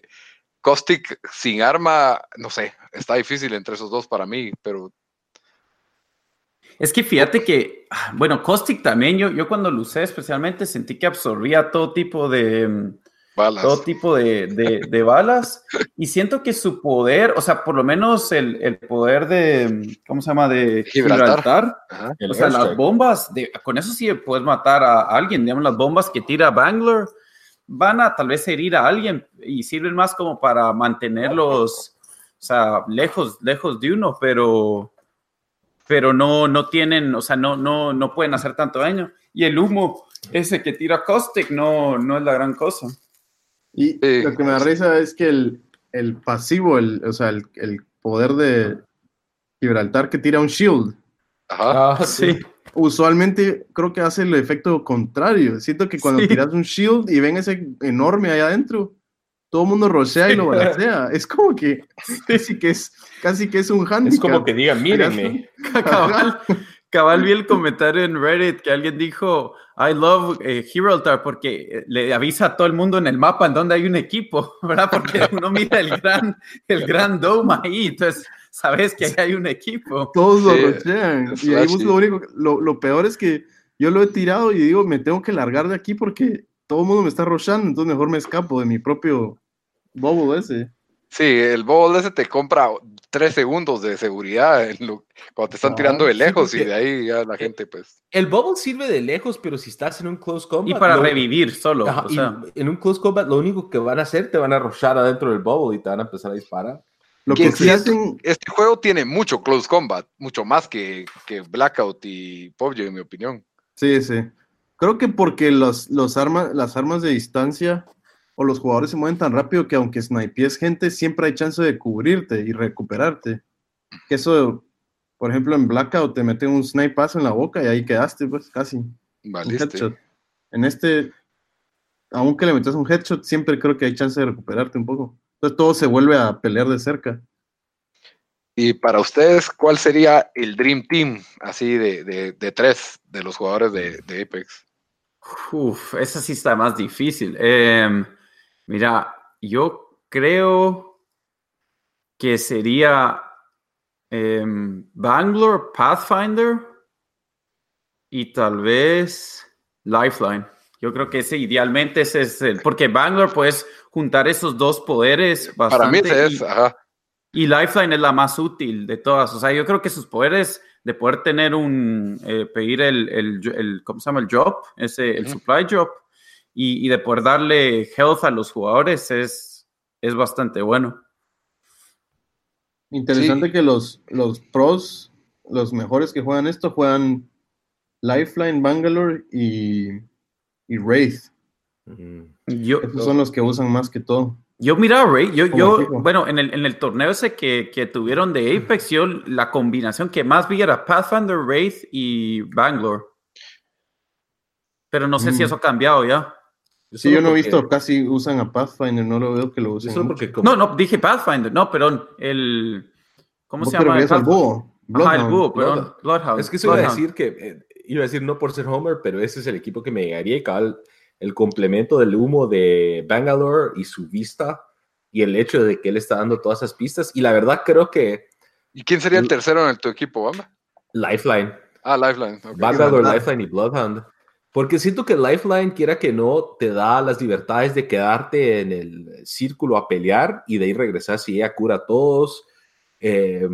Caustic sin arma, no sé, está difícil entre esos dos para mí, pero Es que fíjate que, ah, bueno, Caustic también, yo, yo cuando lo usé especialmente sentí que absorbía todo tipo de, mm, balas. todo tipo de, de- de balas y siento que su poder, o sea, por lo menos el, el poder de, ¿cómo se llama? De Gibraltar. Gibraltar, Ajá. El o sea, las bombas, de, con eso sí puedes matar a alguien, digamos, las bombas que tira Bangalore van a tal vez herir a alguien y sirven más como para mantenerlos, o sea, lejos, lejos de uno, pero, pero no, no tienen, o sea, no, no, no pueden hacer tanto daño. Y el humo, ese que tira Caustic, no, no es la gran cosa. Y Sí. lo que me da risa es que el, el pasivo, el, o sea, el, el poder de Gibraltar que tira un shield, Ajá. Ah, sí. usualmente creo que hace el efecto contrario. Siento que cuando Sí. tiras un shield y ven ese enorme allá adentro, todo el mundo rochea y lo balancea. Es como que casi que es, casi que es un handicap. Es como que digan, mírenme. Cabal, Cabal vi el comentario en Reddit que alguien dijo, I love eh, Gibraltar porque le avisa a todo el mundo en el mapa en donde hay un equipo, ¿verdad? Porque uno mira el gran, el gran dome ahí, entonces sabes que ahí hay un equipo. Todos lo Sí, rochean. es Y ahí lo único, lo, lo peor es que yo lo he tirado y digo, me tengo que largar de aquí porque todo el mundo me está rochando, entonces mejor me escapo de mi propio bubble ese. Sí, el bowl ese te compra tres segundos de seguridad en lo- cuando te están Ah, tirando de sí, lejos y porque- de ahí ya la gente pues... El bubble sirve de lejos, pero si estás en un close combat. Y para lo- revivir solo. Ajá, o y sea. en un close combat, lo único que van a hacer, te van a rushar adentro del bubble y te van a empezar a disparar. Lo Que que sí sí, hacen, Este juego tiene mucho close combat, mucho más que, que Blackout y PUBG en mi opinión. sí, sí. Creo que porque los, los armas, las armas de distancia o los jugadores se mueven tan rápido que aunque snipees gente, siempre hay chance de cubrirte y recuperarte. Que eso, por ejemplo, en Blackout te meten un snipazo en la boca y ahí quedaste, pues casi. Headshot. En este, aunque le metas un headshot, siempre creo que hay chance de recuperarte un poco. Entonces todo se vuelve a pelear de cerca. Y para ustedes, ¿cuál sería el Dream Team así de, de, de tres de los jugadores de, de Apex? Uf, esa sí está más difícil. Em, mira, yo creo que sería em, Bangalore, Pathfinder y tal vez Lifeline. Yo creo que ese idealmente ese es el, porque Bangalore puedes juntar esos dos poderes Para mí bastante ese es, y- ajá. y Lifeline es la más útil de todas. O sea, yo creo que sus poderes de poder tener un, eh, pedir el, el, el- ¿cómo se llama? El job, ese, el supply job, y, y de poder darle health a los jugadores es, es bastante bueno. Interesante Sí. que los, los pros, los mejores que juegan esto, juegan Lifeline, Bangalore y, y Wraith. Yo, Esos son los que usan más que todo. yo mira, Ray, yo, yo equipo. bueno, en el, en el torneo ese que, que tuvieron de Apex, yo la combinación que más vi era Pathfinder, Wraith y Bangalore. Pero no sé si Mm. eso ha cambiado ya. Sí, yo no he porque- visto casi usan a Pathfinder, no lo veo que lo Yo usen. porque No, no, dije Pathfinder, no, perdón, el... ¿Cómo ¿Vos se llama? al búho? Ajá, el Bloodhound. búho, perdón. Bloodhound. Bloodhound. Es que eso iba a decir que, eh, iba a decir no por ser Homer, pero ese es el equipo que me llegaría y cabal, el complemento del humo de Bangalore y su vista y el hecho de que él está dando todas esas pistas. Y la verdad creo que ¿Y quién sería el tercero en tu equipo, Bamba? Lifeline, Ah, Lifeline. Bangalore. Lifeline y Bloodhound. Porque siento que Lifeline, quiera que no, te da las libertades de quedarte en el círculo a pelear y de ahí regresar si ella cura a todos. Eh,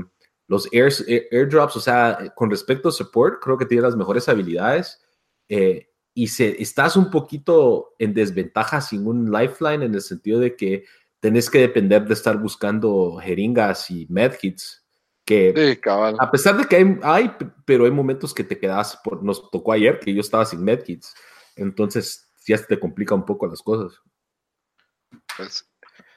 los airs- air- airdrops, o sea, con respecto a support, creo que tiene las mejores habilidades. Eh, y se, estás un poquito en desventaja sin un lifeline en el sentido de que tenés que depender de estar buscando jeringas y medkits. Que Sí, a pesar de que hay, pero hay momentos que te quedas, por, nos tocó ayer que yo estaba sin medkits, entonces ya se te complica un poco las cosas. Pues,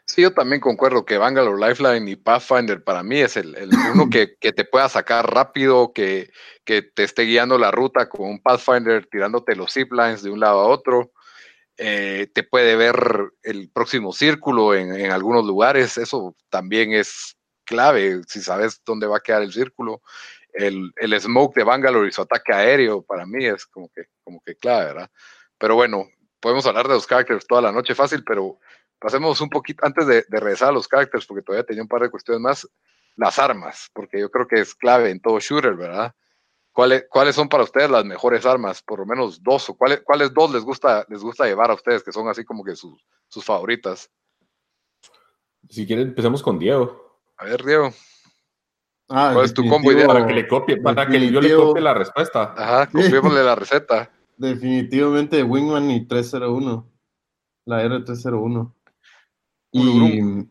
sí, yo también concuerdo que Bangalore Lifeline y Pathfinder para mí es el, el uno que, que te pueda sacar rápido, que, que te esté guiando la ruta con un Pathfinder tirándote los ziplines de un lado a otro. Eh, te puede ver el próximo círculo en, en algunos lugares, eso también es clave, si sabes dónde va a quedar el círculo. El, el smoke de Bangalore y su ataque aéreo para mí es como que, como que clave, ¿verdad? Pero bueno, podemos hablar de los characters toda la noche fácil, pero pasemos un poquito, antes de, de regresar a los characters, porque todavía tenía un par de cuestiones más, las armas, porque yo creo que es clave en todo shooter, ¿verdad? ¿Cuáles, ¿Cuáles son para ustedes las mejores armas? Por lo menos dos, o cuáles, cuáles dos les gusta, les gusta llevar a ustedes, que son así como que sus, sus favoritas. Si quieren, empecemos con Diego. A ver, Diego. Ah, ¿Cuál es tu combo ideal? Para que le copie, para que yo le copie la respuesta. Ajá, confiémosle la receta. Definitivamente Wingman y 301. La R301. Uno, Y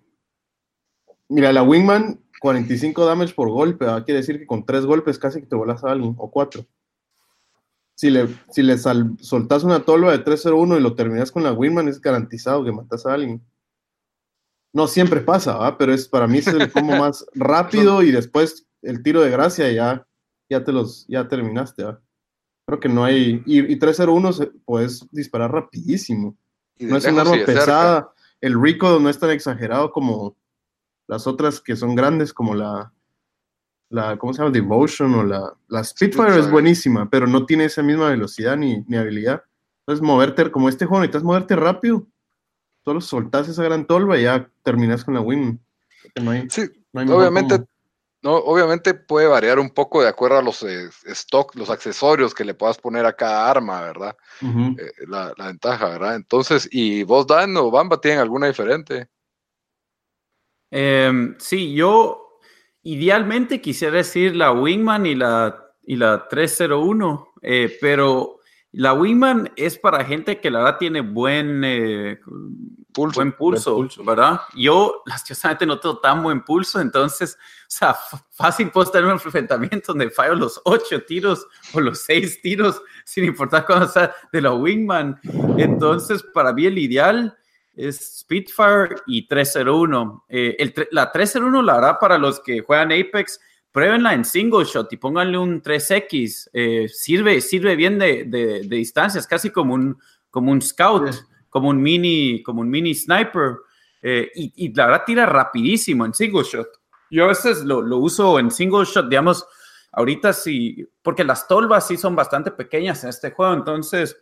mira, la Wingman, 45 damage por golpe. ¿verdad? Quiere decir que con tres golpes casi que te volas a alguien, o cuatro. Si le, si le sal- soltas una tolva de 301 y lo terminas con la Wingman, es garantizado que matas a alguien. No siempre pasa, ¿verdad? pero es para mí es el combo más rápido y después el tiro de gracia ya, ya te los ya terminaste. ¿verdad? Creo que no hay. Y, y 301 se- puedes disparar rapidísimo. No es un arma cerca. pesada. El Rico no es tan exagerado como las otras que son grandes, como la, la, ¿cómo se llama? Devotion o la, la Spitfire, es buenísima, pero no tiene esa misma velocidad ni, ni habilidad. Entonces, moverte, como este juego, necesitas moverte rápido. Solo soltás esa gran tolva y ya terminas con la win. No hay, Sí, no hay mejor obviamente, no, obviamente puede variar un poco de acuerdo a los eh, stock, los accesorios que le puedas poner a cada arma, ¿verdad? Eh, la, la ventaja, ¿verdad? Entonces, ¿y vos, Dan o Bamba, tienen alguna diferente? Em, sí, yo idealmente quisiera decir la Wingman y la, y la 301, eh, pero la Wingman es para gente que la verdad tiene buen, eh, Pulso. buen pulso, pulso. ¿verdad? Yo, lastimosamente, no tengo tan buen pulso, entonces, o sea, fácil puedo en un enfrentamiento donde fallo los ocho tiros o los seis tiros, sin importar cuándo sea de la Wingman. Entonces, para mí el ideal es Spitfire y 301. Eh, el la 301, la verdad, para los que juegan Apex, pruébenla en single shot y pónganle un 3X. eh, sirve, sirve bien de, de, de distancia, es casi como un, como un scout, Sí. como un mini, como un mini sniper. eh, y, y la verdad tira rapidísimo en single shot. Yo a veces lo, lo uso en single shot, digamos, ahorita sí, porque las tolvas sí son bastante pequeñas en este juego, entonces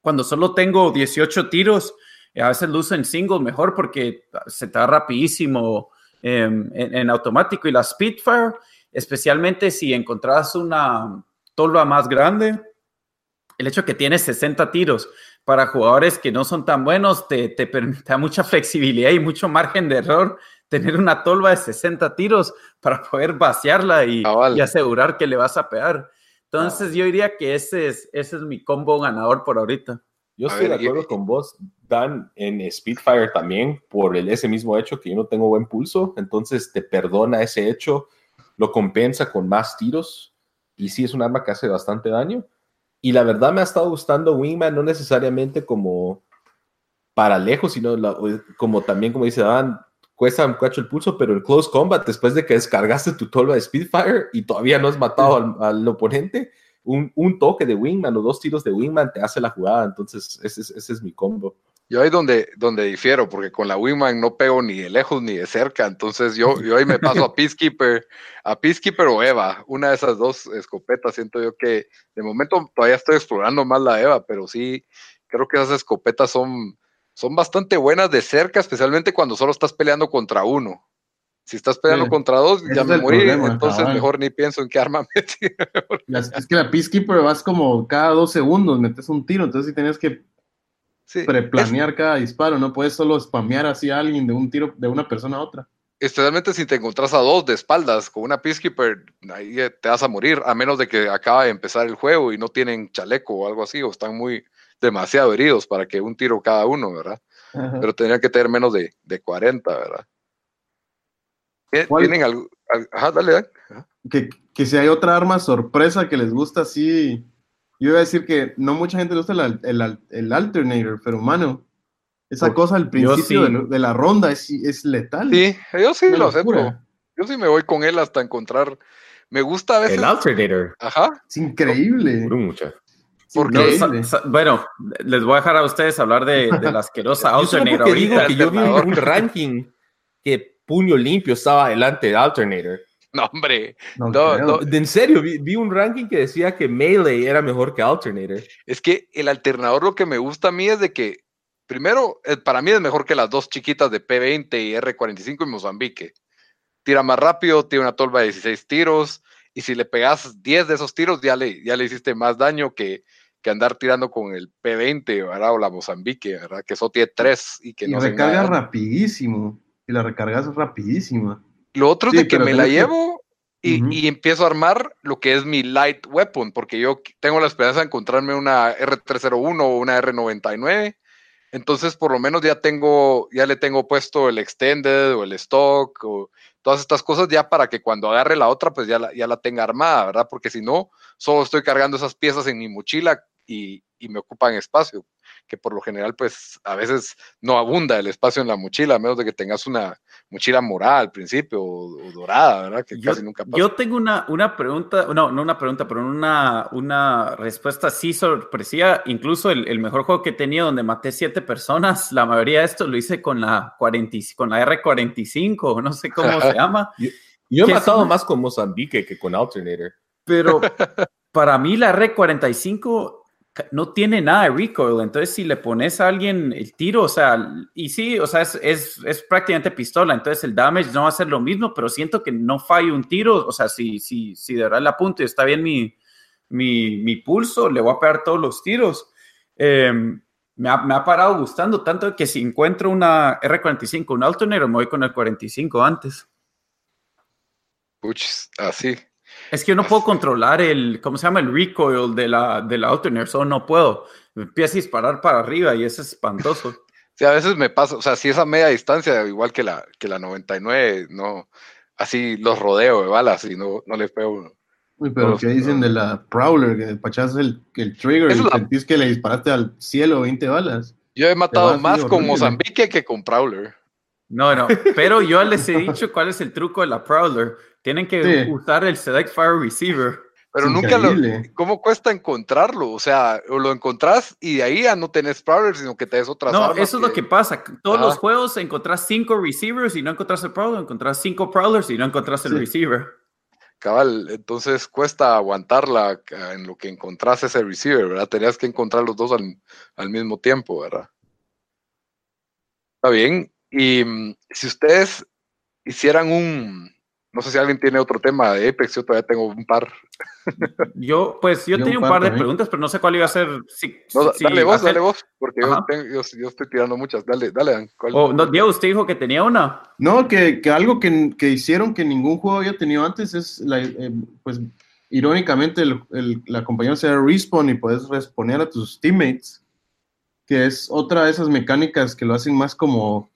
cuando solo tengo 18 tiros, a veces lo uso en single mejor porque se te da rapidísimo eh, en, en automático. Y la Spitfire, especialmente si encontrás una tolva más grande, el hecho que tiene 60 tiros para jugadores que no son tan buenos te, te, permite- mucha flexibilidad y mucho margen de error tener una tolva de 60 tiros para poder vaciarla y, y asegurar que le vas a pegar. Entonces yo diría que ese es, ese es mi combo ganador por ahorita. Yo A estoy ver, de acuerdo y- con vos, Dan, en Spitfire también, por el, ese mismo hecho que yo no tengo buen pulso, entonces te perdona ese hecho, lo compensa con más tiros, y sí es un arma que hace bastante daño. Y la verdad me ha estado gustando Wingman, no necesariamente como para lejos, sino la- como también, como dice Dan, cuesta un cacho el pulso, pero en close combat, después de que descargaste tu tolva de Spitfire y todavía no has matado al, al oponente, un, un toque de Wingman o dos tiros de Wingman te hace la jugada. Entonces, ese es, ese es mi combo. Yo ahí donde, donde difiero, porque con la Wingman no pego ni de lejos ni de cerca, entonces yo, yo ahí me paso a Peacekeeper, a Peacekeeper o Eva, una de esas dos escopetas, siento yo que de momento todavía estoy explorando más la Eva, pero sí, creo que esas escopetas son, son bastante buenas de cerca, especialmente cuando solo estás peleando contra uno. Si estás peleando Sí, contra dos, ya me morí, problema, entonces mejor ni pienso en qué arma me tiro. Las- es que la Peacekeeper vas como cada dos segundos, metes un tiro, entonces sí tienes que Sí, es- preplanear cada disparo, no puedes solo spamear así a alguien de un tiro de una persona a otra. especialmente si te encontrás a dos de espaldas con una Peacekeeper, ahí eh, te vas a morir, a menos de que acaba de empezar el juego y no tienen chaleco o algo así, o están muy demasiado heridos para que un tiro cada uno, ¿verdad? Pero tendrían que tener menos de, de 40, ¿verdad? ¿Tien- ¿Cuál? ¿Tienen algo? al- Ajá, dale, dale. que, que si hay otra arma sorpresa que les gusta así, yo iba a decir que no mucha gente le gusta el, el, el alternator, pero mano, esa cosa al principio sí. de, la ronda es, es letal. Sí, yo sí lo acepto. Yo sí me voy con él hasta encontrar. Me gusta a veces. El Alternator. Ajá. Es increíble. Mucha. porque- No, bueno, les voy a dejar a ustedes hablar de, de la asquerosa Alternator digo que yo vi un ranking que puño limpio estaba adelante del Alternator. No, hombre. No no. En serio, vi, vi un ranking que decía que Melee era mejor que Alternator. Es que el alternador lo que me gusta a mí es de que, primero, eh, para mí es mejor que las dos chiquitas de P20 y R45 en Mozambique. Tira más rápido, tiene una tolva de 16 tiros, y si le pegas 10 de esos tiros, ya le, ya le hiciste más daño que, que andar tirando con el P20, ¿verdad? O la Mozambique, ¿verdad? Que eso tiene 3 y que y no recarga rapidísimo. Y la recargas rapidísima. Lo otro es de que me la que- llevo y, y empiezo a armar lo que es mi light weapon, porque yo tengo la esperanza de encontrarme una R301 o una R99. Entonces, por lo menos ya tengo, ya le tengo puesto el extended o el stock o todas estas cosas ya para que cuando agarre la otra, pues ya la, ya la tenga armada, ¿verdad? Porque si no, solo estoy cargando esas piezas en mi mochila y, y me ocupan espacio, que por lo general, pues a veces no abunda el espacio en la mochila, a menos de que tengas una mochila morada al principio o, o dorada, ¿verdad? Que Yo, casi nunca pasa. yo tengo una, una pregunta, no, no una pregunta, pero una, una respuesta así sorpresiva. Incluso el, el mejor juego que he tenido donde maté siete personas, la mayoría de esto lo hice con la, 40, y- con la R45, no sé cómo se llama. Yo- Yo he ¿Qué matado más con Mozambique que con Alternator. Pero para mí la Red 45 ca- no tiene nada de recoil, entonces si le pones a alguien el tiro, o sea, y sí, o sea, es, es, es prácticamente pistola, entonces el damage no va a ser lo mismo, pero siento que no falle un tiro, o sea, si, si, si de verdad le apunto y está bien mi, mi, mi pulso, le voy a pegar todos los tiros. Eh, me, ha, me ha parado gustando tanto que si encuentro una R45, un alternator, me voy con el 45 antes. Puchis, así. Es que yo no puedo controlar el, ¿cómo se llama? El recoil de la, de la alternator, solo no puedo. Me empieza a disparar para arriba y es espantoso. Sí, a veces me pasa, o sea, si es a media distancia, igual que la, que la 99, no, así los rodeo de balas y no, no les pego. Uy, pero No, ¿qué dicen de la Prowler? Que pachas el, el trigger Esa y es la- sentís que le disparaste al cielo 20 balas. Yo he matado más con horrible. Mozambique que con Prowler. No, no, pero yo les he dicho cuál es el truco de la Prowler. Tienen que Sí. usar el Select Fire Receiver. Pero Es nunca lo. ¿Cómo cuesta encontrarlo? O sea, o lo encontrás y de ahí ya no tenés Prowler, sino que te des otras No, armas eso es lo que pasa. Todos los juegos encontrás cinco receivers y no encontrás el Prowler, encontrás cinco Prowlers y no encontrás el Sí. receiver. Cabal, entonces cuesta aguantarla en lo que encontrás ese receiver, ¿verdad? Tenías que encontrar los dos al, al mismo tiempo, ¿verdad? Está bien. Y mm, si ustedes hicieran un, no sé si alguien tiene otro tema de Apex, yo todavía tengo un par. Yo, pues, yo Yo tenía un par par de preguntas, pero no sé cuál iba a ser. Si, No, da- si dale vos, dale vos, porque yo, tengo- yo, yo estoy tirando muchas. Dale, dale, Dan. ¿cuál- Oh, no, Diego, usted dijo que tenía una. No, que, que algo que, que hicieron que ningún juego había tenido antes es, la, eh, pues, irónicamente, el, el- la compañía se llama Respawn y puedes responder a tus teammates, que es otra de esas mecánicas que lo hacen más como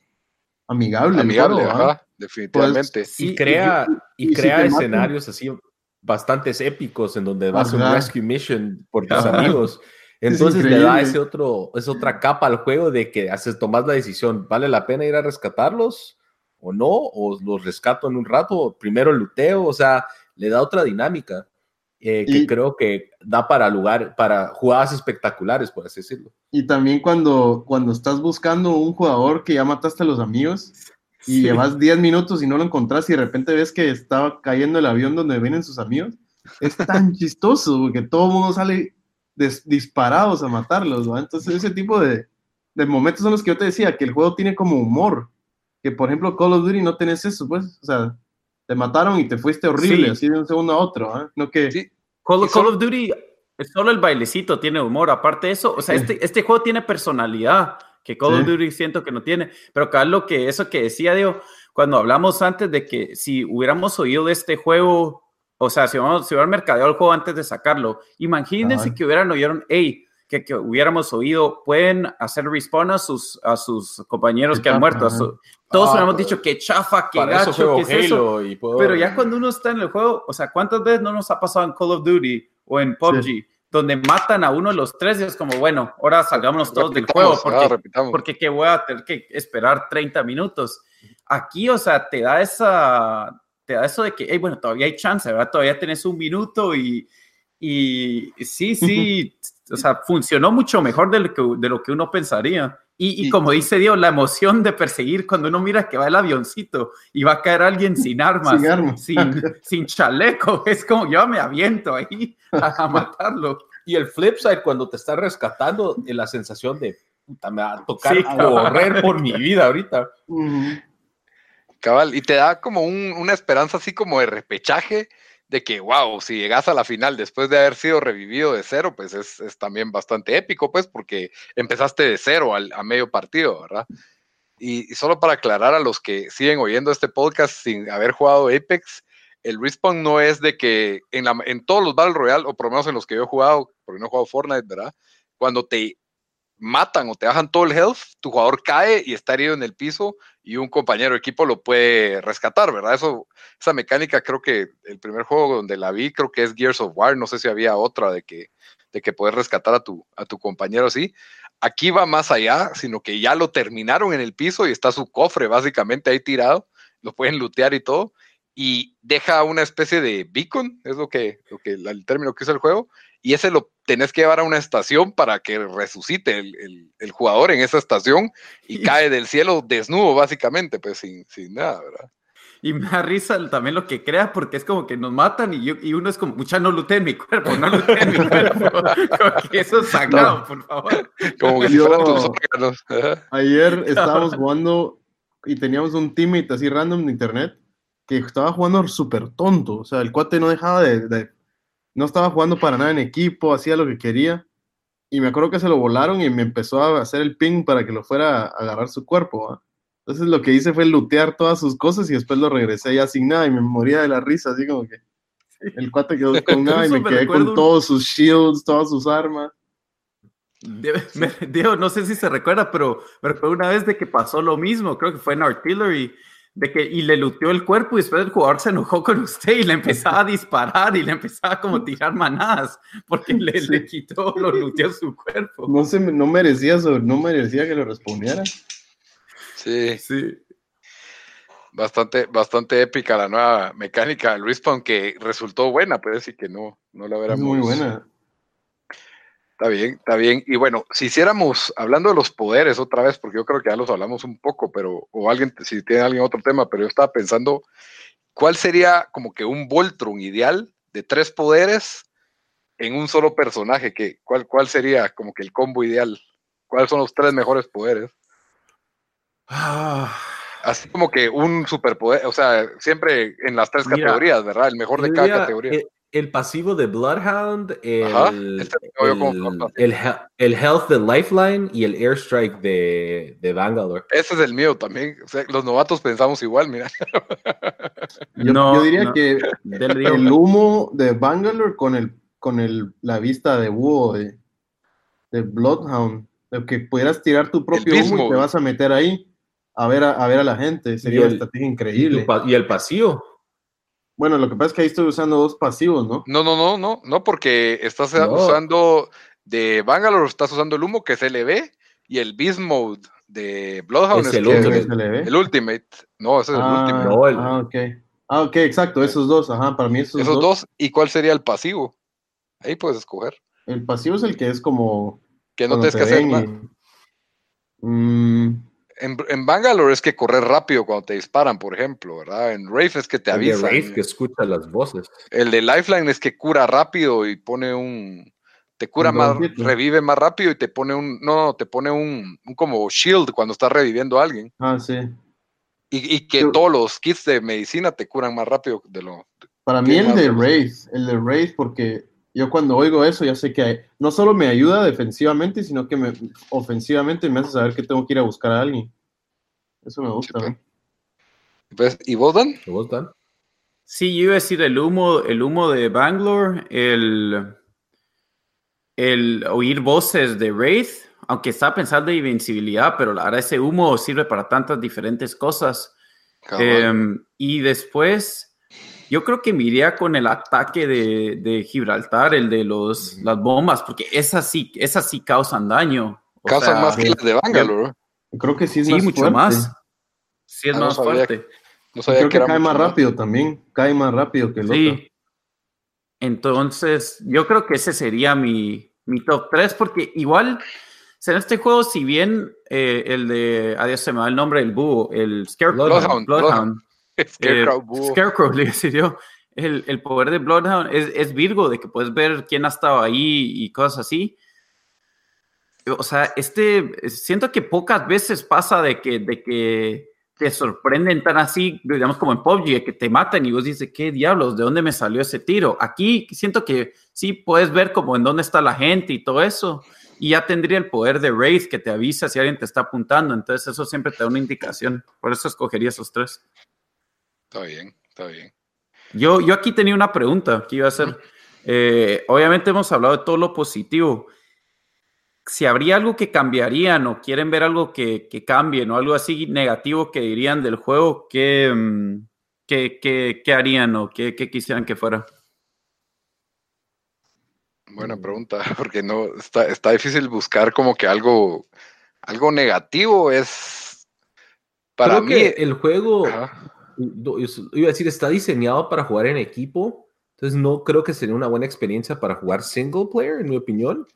amigable. Amigable, juego, ajá, definitivamente. Sí, y crea, y crea escenarios así bastantes épicos en donde vas a un rescue mission por tus Ajá. amigos. Entonces le da ese otro, es otra capa al juego de que haces, tomas la decisión, ¿vale la pena ir a rescatarlos o no? ¿O los rescato en un rato? ¿O primero luteo? O sea, le da otra dinámica eh, que Y- creo que da para lugar, para jugadas espectaculares, por así decirlo. Y también cuando, cuando estás buscando un jugador que ya mataste a los amigos y Sí. llevas 10 minutos y no lo encontrás y de repente ves que estaba cayendo el avión donde vienen sus amigos, es tan chistoso porque todo el mundo sale des- disparados a matarlos, ¿va? Entonces ese tipo de, de momentos son los que yo te decía, que el juego tiene como humor, que por ejemplo Call of Duty no tenés eso, pues, o sea, te mataron y te fuiste horrible, Sí. así de un segundo a otro, ¿ah? No que... Sí. Call, of Duty, solo el bailecito tiene humor. Aparte de eso, o sea, este, este juego tiene personalidad que Call of. Duty siento que no tiene. Pero cada lo que eso que decía, Diego, cuando hablamos antes de que si hubiéramos oído de este juego, o sea, si hubiéramos, si hubieran mercadeado el juego antes de sacarlo, imagínense Ajá. que hubieran oído, hey, que, que hubiéramos oído, pueden hacer respawn a sus, a sus compañeros que han muerto. su- todos Ah, hubiéramos pues, dicho que chafa, que gacho, que es eso. Y puedo- Pero ya cuando uno está en el juego, o sea, ¿cuántas veces no nos ha pasado en Call of Duty o en PUBG, donde matan a uno de los tres y es como, bueno, ahora salgámonos todos del juego, Repitamos, ah, porque, repitamos. porque que voy a tener que esperar 30 minutos. Aquí, o sea, te da esa, te da eso de que, hey, bueno, todavía hay chance, ¿verdad? Todavía tenés un minuto y, y sí, sí, o sea, funcionó mucho mejor de lo que, de lo que uno pensaría. Y, y como dice Dios, la emoción de perseguir cuando uno mira que va el avioncito y va a caer alguien sin armas, Sin armas. sin, sin chaleco, es como yo me aviento ahí a, a matarlo. Y el flip side, cuando te está rescatando, la sensación de, puta, me va a tocar Sí, correr por mi vida ahorita. Ujú. Cabal, y te da como un- una esperanza así como de repechaje de que, wow, si llegas a la final después de haber sido revivido de cero, pues es, es también bastante épico, pues, porque empezaste de cero al, a medio partido, ¿verdad? Y, y solo para aclarar a los que siguen oyendo este podcast sin haber jugado Apex, el respawn no es de que en, la, en todos los Battle Royale, o por lo menos en los que yo he jugado, porque no he jugado Fortnite, ¿verdad? Cuando te matan o te bajan todo el health, tu jugador cae y está herido en el piso y un compañero de equipo lo puede rescatar, ¿verdad? Eso, esa mecánica creo que el primer juego donde la vi creo que es Gears of War, no sé si había otra de que, de que puedes rescatar a tu, a tu compañero así. Aquí va más allá, sino que ya lo terminaron en el piso y está su cofre básicamente ahí tirado, lo pueden lootear y todo, y deja una especie de beacon, es lo que, lo que el término que usa el juego, y ese lo tenés que llevar a una estación para que resucite el, el- el jugador en esa estación y cae del cielo desnudo, básicamente, pues sin, sin nada, ¿verdad? y me da risa también lo que crea, porque es como que nos matan y, yo, y uno es como, mucha no luté en mi cuerpo, no luté en mi cuerpo. como que eso es sagrado, por favor. Como que si Yo- fueran tus órganos. Ayer estábamos jugando y teníamos un teammate así random de internet que estaba jugando súper tonto. O sea, el cuate no dejaba de, de- No estaba jugando para nada en equipo, hacía lo que quería. Y me acuerdo que se lo volaron y me empezó a hacer el ping para que lo fuera a agarrar su cuerpo. Entonces lo que hice fue lootear todas sus cosas y después lo regresé ya sin nada y me moría de la risa, así como que el cuate quedó con nada y me quedé con un- todos sus shields, todas sus armas. Diego, no sé si se recuerda, pero me recuerdo una vez de que pasó lo mismo, creo que fue en Artillery, de que y le luteó el cuerpo y después el jugador se enojó con usted y le empezaba a disparar y le empezaba como a tirar manadas porque le, Sí. le quitó, lo luteó su cuerpo. No, se, no merecía eso, no merecía que lo respondiera. Sí, Sí. bastante, bastante épica la nueva mecánica del Respawn que resultó buena, pero sí que no, no la hubiéramos. muy buena. Está bien, está bien. Y bueno, si hiciéramos, hablando de los poderes otra vez, porque yo creo que ya los hablamos un poco, pero, o alguien, si tiene alguien otro tema, pero yo estaba pensando, ¿cuál sería como que un Voltron ideal de tres poderes en un solo personaje? Que, ¿cuál, ¿Cuál sería como que el combo ideal? ¿Cuáles son los tres mejores poderes? Ah, Así como que un superpoder, o sea, siempre en las tres Mira, categorías, ¿verdad? El mejor de cada categoría. El, el pasivo de Bloodhound, el, Ajá, este el, Health de Lifeline y el Airstrike de, de Bangalore. Ese es el mío también. O sea, los novatos pensamos igual, mira. Yo, No, yo diría no. que el humo de Bangalore con el con el, la vista de búho de, de Bloodhound, de que pudieras tirar tu propio humo y te vas a meter ahí a ver a, a ver a la gente, sería Y una el- estrategia Y, increíble. tu pa- y el pasivo. Bueno, lo que pasa es que ahí estoy usando dos pasivos, ¿no? No, no, no, no, no, porque estás No. usando de Bangalore, estás usando el humo que es LB y el Beast Mode de Bloodhound Es es el que- Ultimate. Se le ve. el Ultimate. No, ese es el ah, Ultimate. No, el- ah, ok. Ah, ok, exacto, esos dos, ajá, para mí esos, Esos dos. dos. ¿Y cuál sería el pasivo? Ahí puedes escoger. El pasivo es el que es como Que no tienes que te hacer nada. y- Mm, En, en Bangalore es que correr rápido cuando te disparan, por ejemplo, ¿verdad? En Rafe es que te el de avisan. Que escucha las voces. El de Lifeline es que cura rápido y pone un. Te cura más, bronquito. revive más rápido y te pone un. No, no, te pone un, un como shield cuando estás reviviendo a alguien. ah, sí. Y, y que Yo- todos los kits de medicina te curan más rápido de lo. Para ¿Qué mí el de? Wraith, el de Wraith, porque yo cuando oigo eso ya sé que no solo me ayuda defensivamente, sino que me, ofensivamente me hace saber que tengo que ir a buscar a alguien. Eso me gusta. pues. ¿Y vos, Dan? ¿Te vos, Dan? Sí, yo iba a decir el humo, el humo de Bangalore, el, el oír voces de Wraith, aunque estaba pensando en invencibilidad, pero la verdad ese humo sirve para tantas diferentes cosas. Em, y después, yo creo que me iría con el ataque de, de Gibraltar, el de los, las bombas, porque esas sí, esas sí causan daño. O Causan sea, más que las de Bangalore. Creo que sí es Sí, más mucho fuerte. más. Sí, es Ah, no más sabía fuerte. No sabía Creo que cae más rápido también. Cae más rápido que el otro. Sí. Entonces, yo creo que ese sería mi, mi top 3, porque igual, en este juego, si bien eh, el de, adiós, se me va el nombre del búho, el Scarecrow, Bloodhound, Bloodhound, Scarecrow, eh. Scarecrow, le decía yo, el, el poder de Bloodhound es, es Virgo, de que puedes ver quién ha estado ahí y cosas así. O sea, este, siento que pocas veces pasa de que, de que te sorprenden tan así, digamos como en PUBG, que te matan y vos dices, ¿qué diablos? ¿De dónde me salió ese tiro? Aquí siento que sí puedes ver como en dónde está la gente y todo eso. Y ya tendría el poder de Wraith que te avisa si alguien te está apuntando. Entonces eso siempre te da una indicación. Por eso escogería esos tres. Está bien, está bien. Yo, yo aquí tenía una pregunta que iba a hacer. Eh, obviamente hemos hablado de todo lo positivo. Si habría algo que cambiarían o quieren ver algo que, que cambien o algo así negativo que dirían del juego, ¿qué, mm, qué, qué- qué harían o qué, qué quisieran que fuera? Buena pregunta, porque no está, está difícil buscar como que algo, algo negativo es para Creo mí. que el juego, Ajá. Iba a decir, está diseñado para jugar en equipo. Entonces no creo que sería una buena experiencia para jugar single player, en mi opinión.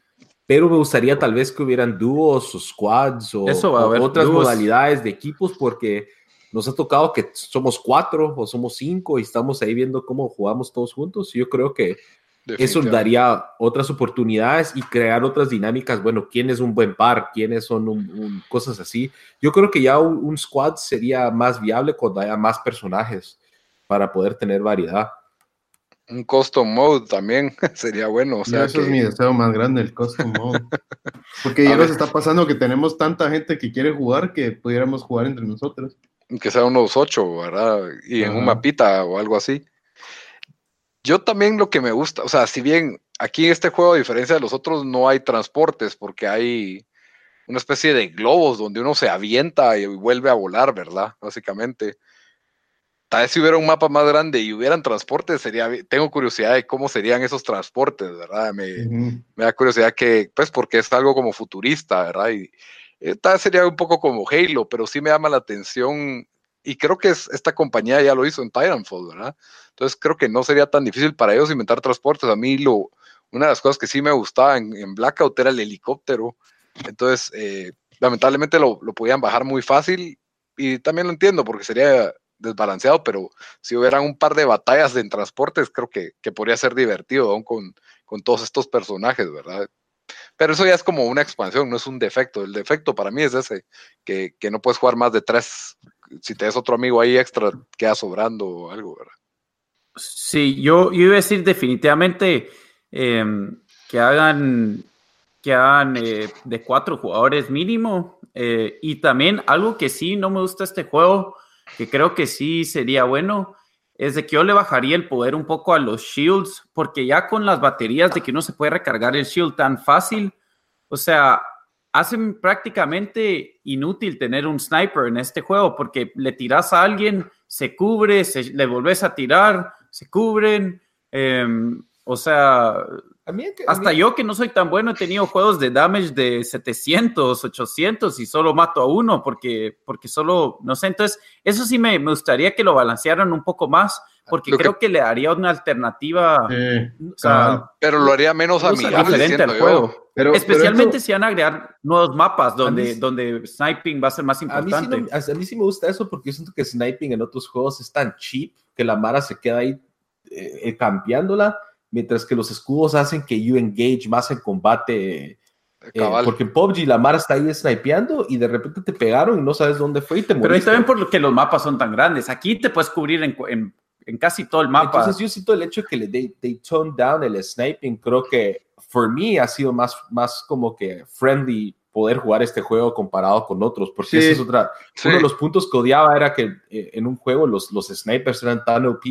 Pero me gustaría tal vez que hubieran dúos o squads o, Eso va a haber, otras dúos. modalidades de equipos porque nos ha tocado que somos cuatro o somos cinco y estamos ahí viendo cómo jugamos todos juntos. Yo creo que eso daría otras oportunidades y crear otras dinámicas. Bueno, quién es un buen par, quiénes son un, cosas así. Yo creo que ya un, squad sería más viable cuando haya más personajes para poder tener variedad. Un custom mode también sería bueno. O sea, eso es mi deseo más grande, el custom mode. Porque ya nos está pasando que tenemos tanta gente que quiere jugar que pudiéramos jugar entre nosotros. Que sea unos ocho, ¿verdad? Y en un mapita o algo así. Yo también lo que me gusta, o sea, si bien aquí en este juego, a diferencia de los otros, no hay transportes porque hay una especie de globos donde uno se avienta y vuelve a volar, ¿verdad? Básicamente. Tal vez si hubiera un mapa más grande y hubieran transportes, sería, tengo curiosidad de cómo serían esos transportes, ¿verdad? Me, da curiosidad que, pues, porque es algo como futurista, ¿verdad? Y eh, tal vez sería un poco como Halo, pero sí me llama la atención y creo que esta compañía ya lo hizo en Titanfall, ¿verdad? Entonces creo que no sería tan difícil para ellos inventar transportes. A mí lo, una de las cosas que sí me gustaba en, Blackout era el helicóptero. Entonces, eh, lamentablemente lo, lo, podían bajar muy fácil y también lo entiendo porque sería desbalanceado, pero si hubieran un par de batallas en transportes, creo que, que podría ser divertido aún con, con todos estos personajes, ¿verdad? Pero eso ya es como una expansión, no es un defecto. El defecto para mí es ese, que, que no puedes jugar más de tres. Si te des otro amigo ahí extra, queda sobrando o algo, ¿verdad? Sí, yo, yo iba a decir definitivamente em, que hagan, que hagan eh, de cuatro jugadores mínimo. Eh, y también algo que sí no me gusta este juego, que creo que sí sería bueno, es de que yo le bajaría el poder un poco a los shields, porque ya con las baterías de que no se puede recargar el shield tan fácil, o sea, hacen prácticamente inútil tener un sniper en este juego, porque le tiras a alguien, se cubre, le volvés a tirar, se cubren. Em, o sea, hasta yo que no soy tan bueno he tenido juegos de damage de 700, 800 y solo mato a uno porque, porque solo, no sé, entonces eso sí me, me gustaría que lo balancearan un poco más porque creo que, le daría una alternativa. pero lo haría menos amigable diferente al juego. Pero, Especialmente si van a agregar nuevos mapas donde, donde sniping va a ser más importante. A mí, sí me gusta eso porque yo siento que sniping en otros juegos es tan cheap que la Mara se queda ahí eh, cambiándola, mientras que los escudos hacen que you engage más en combate. Eh, porque en PUBG la Mara está ahí snipeando y de repente te pegaron y no sabes dónde fue y te Pero ahí también porque los mapas son tan grandes. Aquí te puedes cubrir en, en, casi todo el mapa. Entonces yo siento el hecho de que le they, tone down el sniping. Creo que for me ha sido más, más como que friendly poder jugar este juego comparado con otros, porque ese es otra, uno de los puntos que odiaba era que eh, en un juego los, los snipers eran tan OP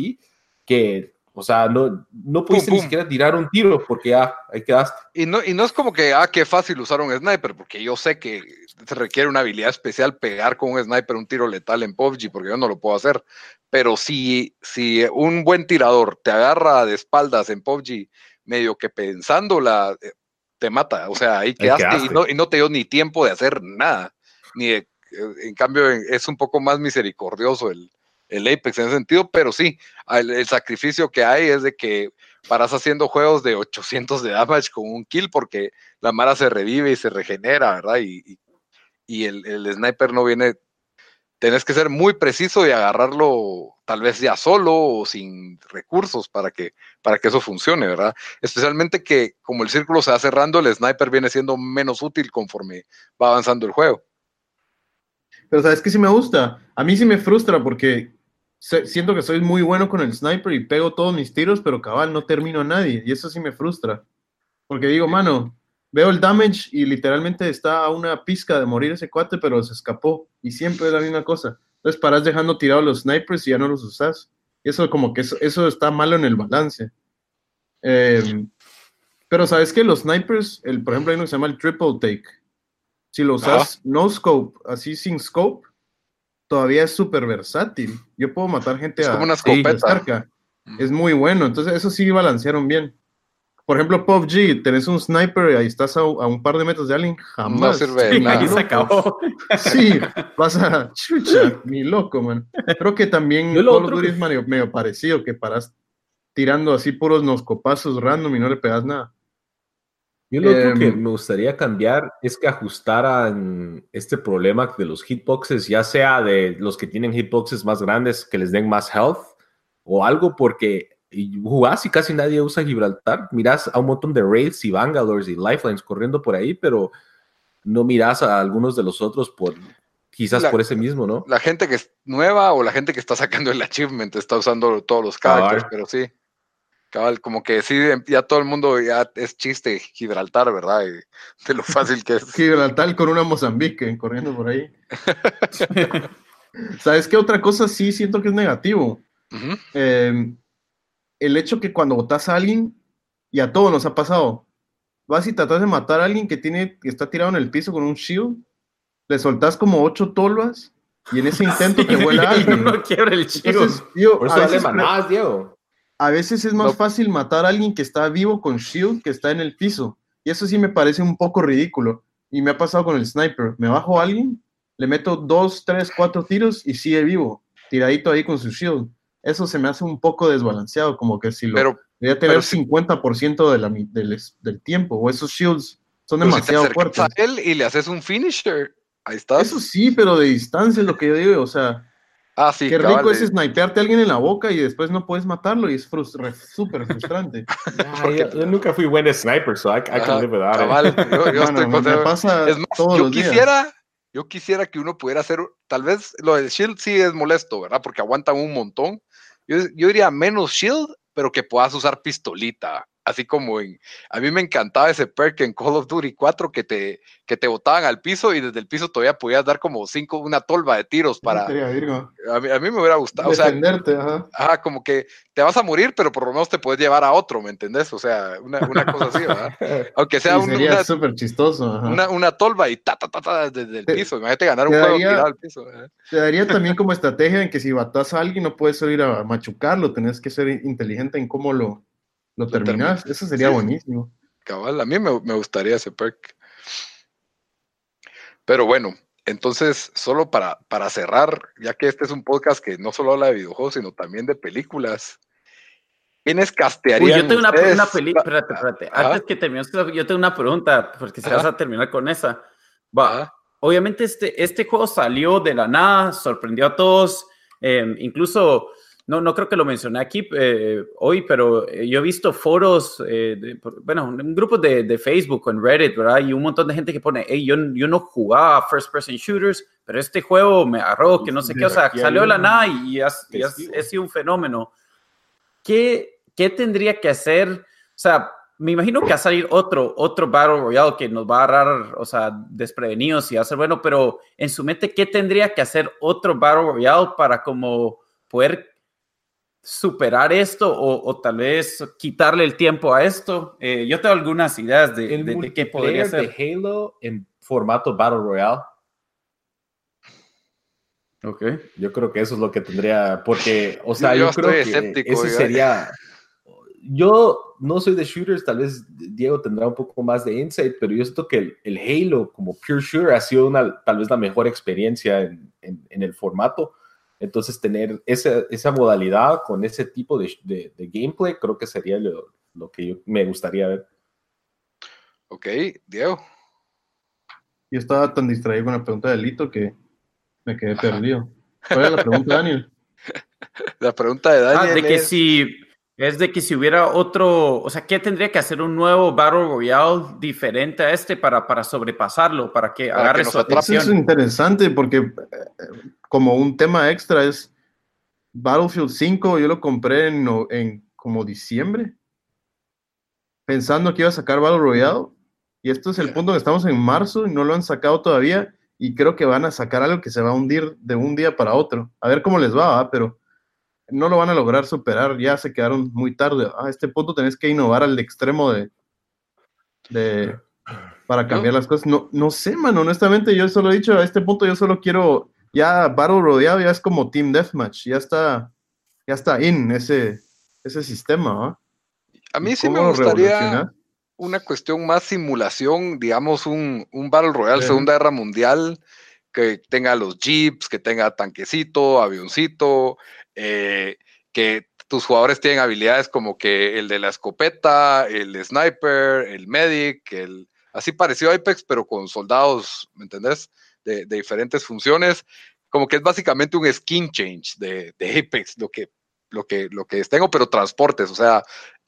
que, o sea, no, no pudiste ni siquiera tirar un tiro porque ya ahí quedaste. Y no, y no es como que, ah, qué fácil usar un sniper, porque yo sé que se requiere una habilidad especial pegar con un sniper un tiro letal en PUBG, porque yo no lo puedo hacer. Pero si, si un buen tirador te agarra de espaldas en PUBG, medio que pensándola, eh, te mata. O sea, ahí quedaste, Y, no, y, no, te dio ni tiempo de hacer nada. Ni en cambio, es un poco más misericordioso el, el Apex en ese sentido, pero sí, el, sacrificio que hay es de que paras haciendo juegos de 800 de damage con un kill porque la Mara se revive y se regenera, ¿verdad? Y, y, el, el, sniper no viene tenés que ser muy preciso y agarrarlo tal vez ya solo o sin recursos para que, para que eso funcione, ¿verdad? Especialmente que como el círculo se va cerrando, el sniper viene siendo menos útil conforme va avanzando el juego. Pero sabes que sí me gusta. A mí sí me frustra porque siento que soy muy bueno con el sniper y pego todos mis tiros, pero cabal, no termino a nadie. Y eso sí me frustra. Porque digo, mano, veo el damage y literalmente está a una pizca de morir ese cuate, pero se escapó. Y siempre es la misma cosa. Entonces paras dejando tirados los snipers y ya no los usas. Y eso como que eso, está malo en el balance. Em, pero sabes que los snipers, el, por ejemplo, hay uno que se llama el triple take. Si lo usas no scope, así sin scope, todavía es súper versátil. Yo puedo matar gente es a, como una escopeta. Es muy bueno. Entonces, eso sí balancearon bien por ejemplo, PUBG, tenés un sniper y ahí estás a, un par de metros de alguien, jamás. No sirve de nada. se acabó. Sí, vas a chucha, mi loco, man. Creo que también Call of Duty es medio, parecido, que paras tirando así puros noscopazos random y no le pegas nada. Yo lo otro que Em, me gustaría cambiar es que ajustaran este problema de los hitboxes, ya sea de los que tienen hitboxes más grandes que les den más health o algo, porque y jugás y casi nadie usa Gibraltar. Mirás a un montón de raids y bangalores y lifelines corriendo por ahí, pero no mirás a algunos de los otros por quizás La- por ese mismo, ¿no? La gente que es nueva o la gente que está sacando el achievement está usando todos los characters, Cabal. pero sí. Cabal, como que sí, em, ya todo el mundo ya es chiste Gibraltar, ¿verdad? Y de lo fácil que es. Gibraltar con una Mozambique corriendo por ahí. ¿Sabes qué otra cosa sí siento que es negativo? Eh, el hecho que cuando botas a alguien, y a todos nos ha pasado, vas y tratas de matar a alguien que, tiene, que está tirado en el piso con un shield, le soltás como ocho tolvas, y en ese intento te vuela alguien. no quiebra el. Entonces, yo, Por a eso dale veces manadas, Diego. a veces es más No. fácil matar a alguien que está vivo con shield que está en el piso. Y eso sí me parece un poco ridículo. Y me ha pasado con el sniper. Me bajo a alguien, le meto dos, tres, cuatro tiros y sigue vivo, tiradito ahí con su shield. Eso se me hace un poco desbalanceado, como que si lo Pero, debería tener pero si- 50% de la, mi- del, del tiempo, o esos shields son pero si te demasiado acercas fuertes. a él y le haces un finisher, ahí estás. Eso sí, pero de distancia es lo que yo digo, o sea, ah, sí, qué rico es snipearte a alguien en la boca y después no puedes matarlo y es frustra- súper frustrante. Ah, yo, yo nunca fui buen sniper, so I, I can live without it. cabal, yo, estoy me pasa Es más, todos yo los días. quisiera, yo quisiera que uno pudiera hacer, tal vez lo del shield sí es molesto, ¿verdad? Porque aguantan un montón. Yo, yo diría menos shield, pero que puedas usar pistolita. Así como en, a mí me encantaba ese perk en Call of Duty 4 que te, que te botaban al piso y desde el piso todavía podías dar como cinco, una tolva de tiros para, a mí, a mí me hubiera gustado, o sea, Defenderte, ajá. ajá, como que te vas a morir, pero por lo menos te puedes llevar a otro, ¿me entendés? O sea, una, una cosa así, ¿verdad? Aunque sea Sí, un- sería una, súper chistoso. ajá. una, una tolva y ta, ta, ta, ta desde el piso. Imagínate ganar un te juego daría- tirado al piso. ¿eh? Te daría también como estrategia en que si matas a alguien no puedes ir a machucarlo, tenés que ser inteligente en cómo lo, lo terminas. terminas. Eso sería Sí. buenísimo. Cabal, a mí me, me gustaría ese perk. Pero bueno, entonces, solo para, para cerrar, ya que este es un podcast que no solo habla de videojuegos, sino también de películas. ¿Quiénes Uy, castearían yo tengo una, ustedes? una película. Espérate, espérate. Ajá. Antes que termines, yo tengo una pregunta, porque si vas a terminar con esa. Va. Obviamente, este, este juego salió de la nada, sorprendió a todos. eh, incluso, no, no creo que lo mencioné aquí eh, hoy, pero eh, yo he visto foros, eh, de- bueno, en grupos de, de Facebook o en Reddit, ¿verdad? Y un montón de gente que pone, hey, yo, yo no jugaba first person shooters, pero este juego me agarró, que no sé qué, o sea, salió de la un nada y, has- y has- sido un fenómeno. ¿qué, qué tendría que hacer? O sea, me imagino que va a salir otro, otro Battle Royale que nos va a agarrar, o sea, desprevenidos y va a ser bueno, pero en su mente, ¿qué tendría que hacer otro Battle Royale para como poder superar esto o, o tal vez quitarle el tiempo a esto? Eh, yo tengo algunas ideas de, El de- de qué podría ser. de Halo en formato Battle Royale. Ok. Yo creo que eso es lo que tendría, porque, o sea, Yo yo, creo que escéptico, eso oiga. sería. Yo no soy de shooters, tal vez Diego tendrá un poco más de insight, pero yo siento que el, el Halo como pure shooter ha sido una, tal vez la mejor experiencia en, en- en el formato. Entonces, tener esa, esa modalidad con ese tipo de, de- de gameplay, creo que sería lo, lo que yo me gustaría ver. Ok, Diego. Yo estaba tan distraído con la pregunta de Lito que me quedé perdido. ¿Cuál era la pregunta, Daniel? La pregunta de Ah, Daniel de que es- si es de que si hubiera otro, o sea, ¿qué tendría que hacer un nuevo Battle Royale diferente a este para, para sobrepasarlo, para que Para agarre que su atrape. Eso atención? es interesante porque eh, como un tema extra es Battlefield 5, yo lo compré en, en como diciembre, pensando que iba a sacar Battle Royale, y esto es el punto que estamos en marzo y no lo han sacado todavía, y creo que van a sacar algo que se va a hundir de un día para otro. A ver cómo les va, ¿va? pero no lo van a lograr superar, ya se quedaron muy tarde. A este punto tenés que innovar al extremo de... de para cambiar las cosas. No, no sé, man, honestamente, yo solo he dicho, a este punto yo solo quiero, ya Battle Royale ya es como Team Deathmatch, ya está, ya está in ese, ese sistema, ¿va? a mí ¿Y sí me gustaría una cuestión más simulación, digamos un, un Battle Royale. Segunda Guerra Mundial, que tenga los jeeps, que tenga tanquecito, avioncito, eh, que tus jugadores tienen habilidades como que el de la escopeta, el sniper, el medic, el así parecido a Apex, pero con soldados, ¿me entendés? De, diferentes funciones. Como que es básicamente un skin change de, Apex, lo que, lo, que, lo que tengo, pero transportes. O sea,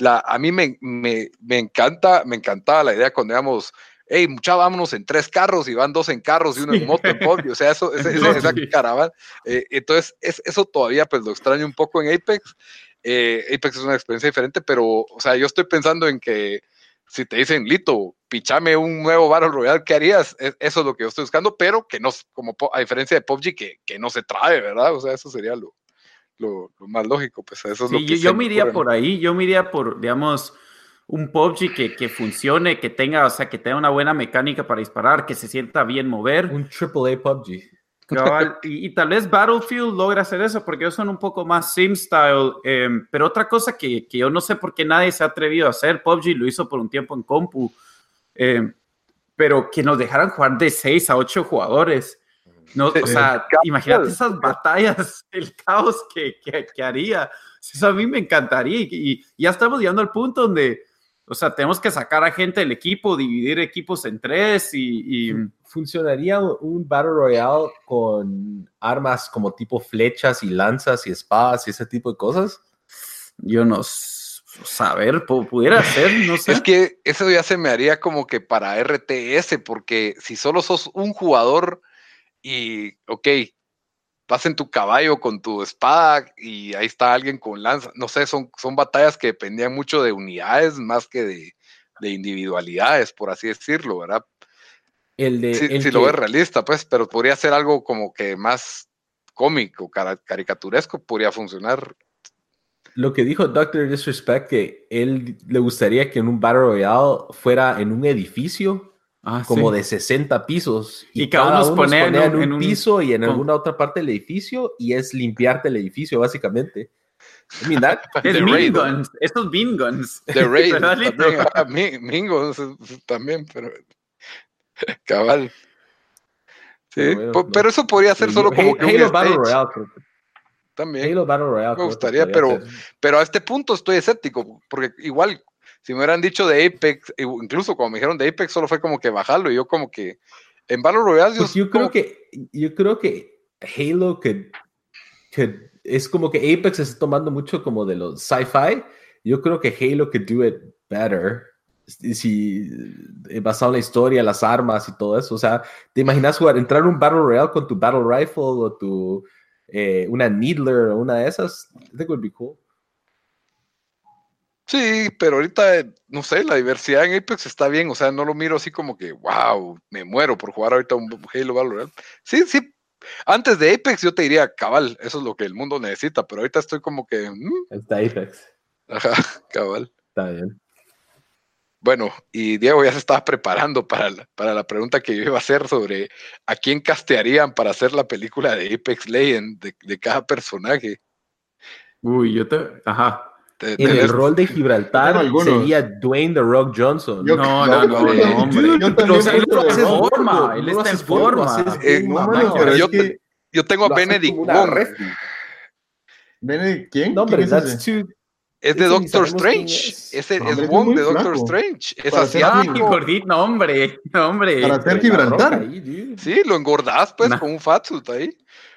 a mí me, me, me encanta, me encantaba la idea cuando digamos, hey, mucha, vámonos en tres carros y van dos en carros y uno en moto en PUBG, o sea, eso, esa, esa caravana. Eh, entonces, es, eso todavía pues lo extraño un poco en Apex. Eh, Apex es una experiencia diferente, pero, o sea, yo estoy pensando en que si te dicen, Lito, pichame un nuevo Battle Royale, ¿qué harías? Es, eso es lo que yo estoy buscando, pero que no, como a diferencia de PUBG, que, que no se trae, ¿verdad? O sea, eso sería lo, lo, lo más lógico, pues eso es Sí, lo que yo, yo me iría por ahí, yo me iría por, digamos, un PUBG que, que funcione, que tenga, o sea, que tenga una buena mecánica para disparar, que se sienta bien mover. Un AAA PUBG. Y, y tal vez Battlefield logra hacer eso porque ellos son un poco más sim style. eh, pero otra cosa que, que yo no sé por qué nadie se ha atrevido a hacer, PUBG lo hizo por un tiempo en compu, eh, pero que nos dejaran jugar de 6 a 8 jugadores. No, o sea, imagínate esas batallas, el caos que, que, que haría. Eso a mí me encantaría y, y ya estamos llegando al punto donde, o sea, tenemos que sacar a gente del equipo, dividir equipos en tres y, y ¿Funcionaría un Battle Royale con armas como tipo flechas y lanzas y espadas y ese tipo de cosas? yo no saber, pu- pudiera ser, no sé. Es que eso ya se me haría como que para RTS, porque si solo sos un jugador y, ok, vas en tu caballo con tu espada y ahí está alguien con lanza, no sé, son, son batallas que dependían mucho de unidades más que de, de individualidades, por así decirlo, ¿verdad? El de, Si, el si lo ves realista, pues, pero podría ser algo como que más cómico, caricaturesco, podría funcionar. Lo que dijo Dr. Disrespect, que él le gustaría que en un Battle Royale fuera en un edificio Ah, como sí. de 60 pisos. Y cada uno se ponía en en un- piso y en con- alguna otra parte del edificio y es limpiarte el edificio, básicamente. I mean, that- Es guns, estos bean guns. The Raid también, ah, Mi- Mingo eso- eso también, pero cabal. Sí, Pero bueno, no. pero eso podría ser solo como que un Halo Battle stage Royale. creo también. Halo Battle Royale. que gustaría, pero-. Pero a este punto estoy escéptico, porque igual, si me hubieran dicho de Apex, incluso cuando me dijeron de Apex, solo fue como que bajarlo, y yo como que en Battle Royale Pues yo creo que yo creo que Halo que, que es como que Apex está tomando mucho como de los sci-fi. Yo creo que Halo could do it better. Si eh, basado en la historia, las armas y todo eso. O sea, ¿te imaginas jugar, entrar a un Battle Royale con tu Battle Rifle o tu eh, una Needler o una de esas? I think would be cool. Sí, pero ahorita, eh, no sé, la diversidad en Apex está bien, o sea, no lo miro así como que, wow, me muero por jugar ahorita un Halo Royale. Sí, sí, antes de Apex yo te diría, cabal, eso es lo que el mundo necesita, pero ahorita estoy como que, mm, Está Apex. ajá, cabal. Está bien. Bueno, y Diego ya se estaba preparando para la, para la pregunta que yo iba a hacer sobre a quién castearían para hacer la película de Apex Legends de, de cada personaje. Uy, yo te. Ajá. Te- En el rol de Gibraltar sería Dwayne The Rock Johnson. Yo- No, no, no, no, hombre. no, hombre. Yo Pero, o sea, él en forma, él está en forma. Eh, yo tengo a Benedict Wong. Benedict, ¿quién? No, hombre, ¿Quién es too- Es de Doctor Strange. es. Ese No, es hombre, es Wong de Doctor flaco. Strange. Es asiático. gordito, no, hombre. No, hombre. Para hacer Gibraltar. Sí, lo engordás pues Nah. con un fatsuit ahí.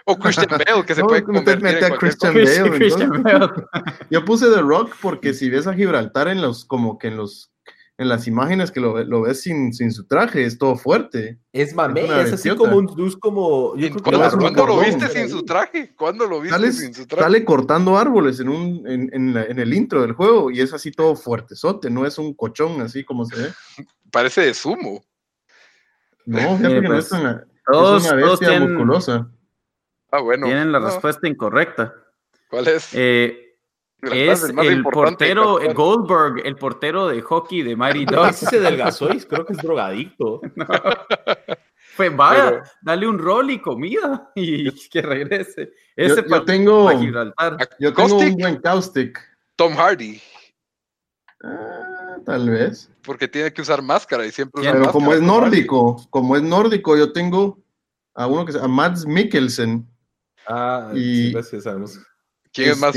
O Christian Bale, que se No, puede convertir mete en a cualquier Christian cosa. Bale, Christian entonces. Bale. Yo puse The Rock porque si ves a Gibraltar en los, como que en los, en las imágenes que lo, ve- lo ves sin, sin su traje, es todo fuerte. Es mamé, Es una es, así como un dus como. Yo ¿En- creo que ¿Cuándo, lo viste sin su traje? ¿Cuándo lo viste Sale, sin su traje? sale cortando árboles en, un, en, en, la- en el intro del juego y es así todo fuertezote, no es un cochón así como se ve. Parece de sumo. No, fíjate Mire, que no pues, es, tan- Todos, es una bestia tienen, musculosa. Ah, bueno. tienen la No, respuesta incorrecta. ¿Cuál es? Eh, es el portero. Goldberg, el portero de hockey de Mighty No, Ducks. ese delgazó y creo que es drogadicto. Fue, vaya, Pero- dale un rol y comida y que regrese. Yo, Ese yo tengo, Gibraltar. yo tengo Caustic, un buen caustic. Tom Hardy, Ah, tal vez. porque tiene que usar máscara y siempre usa Pero Pero como es nórdico, como es nórdico, yo tengo a uno que se llama Mads Mikkelsen. Ah, Y- sí, sí, sabemos. ¿Quién es más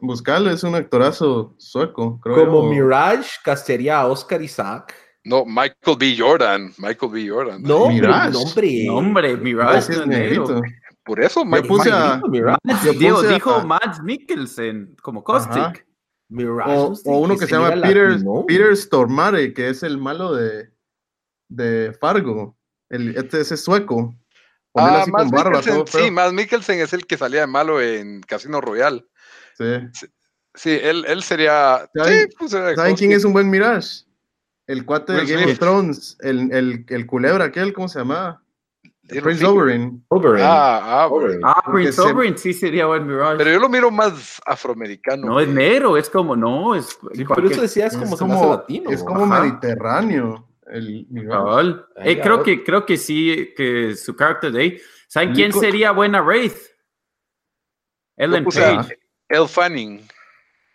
buscalo, es un actorazo sueco, creo Como. Mirage castearía a Oscar Isaac. No, Michael B. Jordan. Michael B. Jordan. No, Mirage. no, hombre. No, hombre, Mirage no es negrito. Por eso, Yo Michael puse B. a- Mirage. yo Diego dijo a- Mads Mikkelsen como Ajá. Caustic. Mirage, O, uno que se llama Peter, latino. Peter Stormare, que es el malo de, de Fargo. El, este ese es sueco. Ah, así Mads con barba, Mikkelsen, todo feo. sí, Mads Mikkelsen es el que salía de malo en Casino Royale. Sí. Sí, él, él sería. ¿Saben- sí, pues era ¿Saben quién es un buen Mirage? El cuate de Game of Thrones, el, el, el culebra aquel, ¿cómo se llama? Little Prince. Oberyn. Oberyn. Ah, ah, Oberyn. Ah, Prince se- Oberyn sí sería buen Mirage. pero yo lo miro más afroamericano. no es negro, es como, no, es Sí, cualquier- eso decías como Es hace como, latino. es como Ajá. mediterráneo. El cabal. Ahí, Eh, creo, que, creo que sí, que su carácter de ahí. ¿Saben quién Nico- sería buena Wraith? Ellen puse Page. Elle Fanning.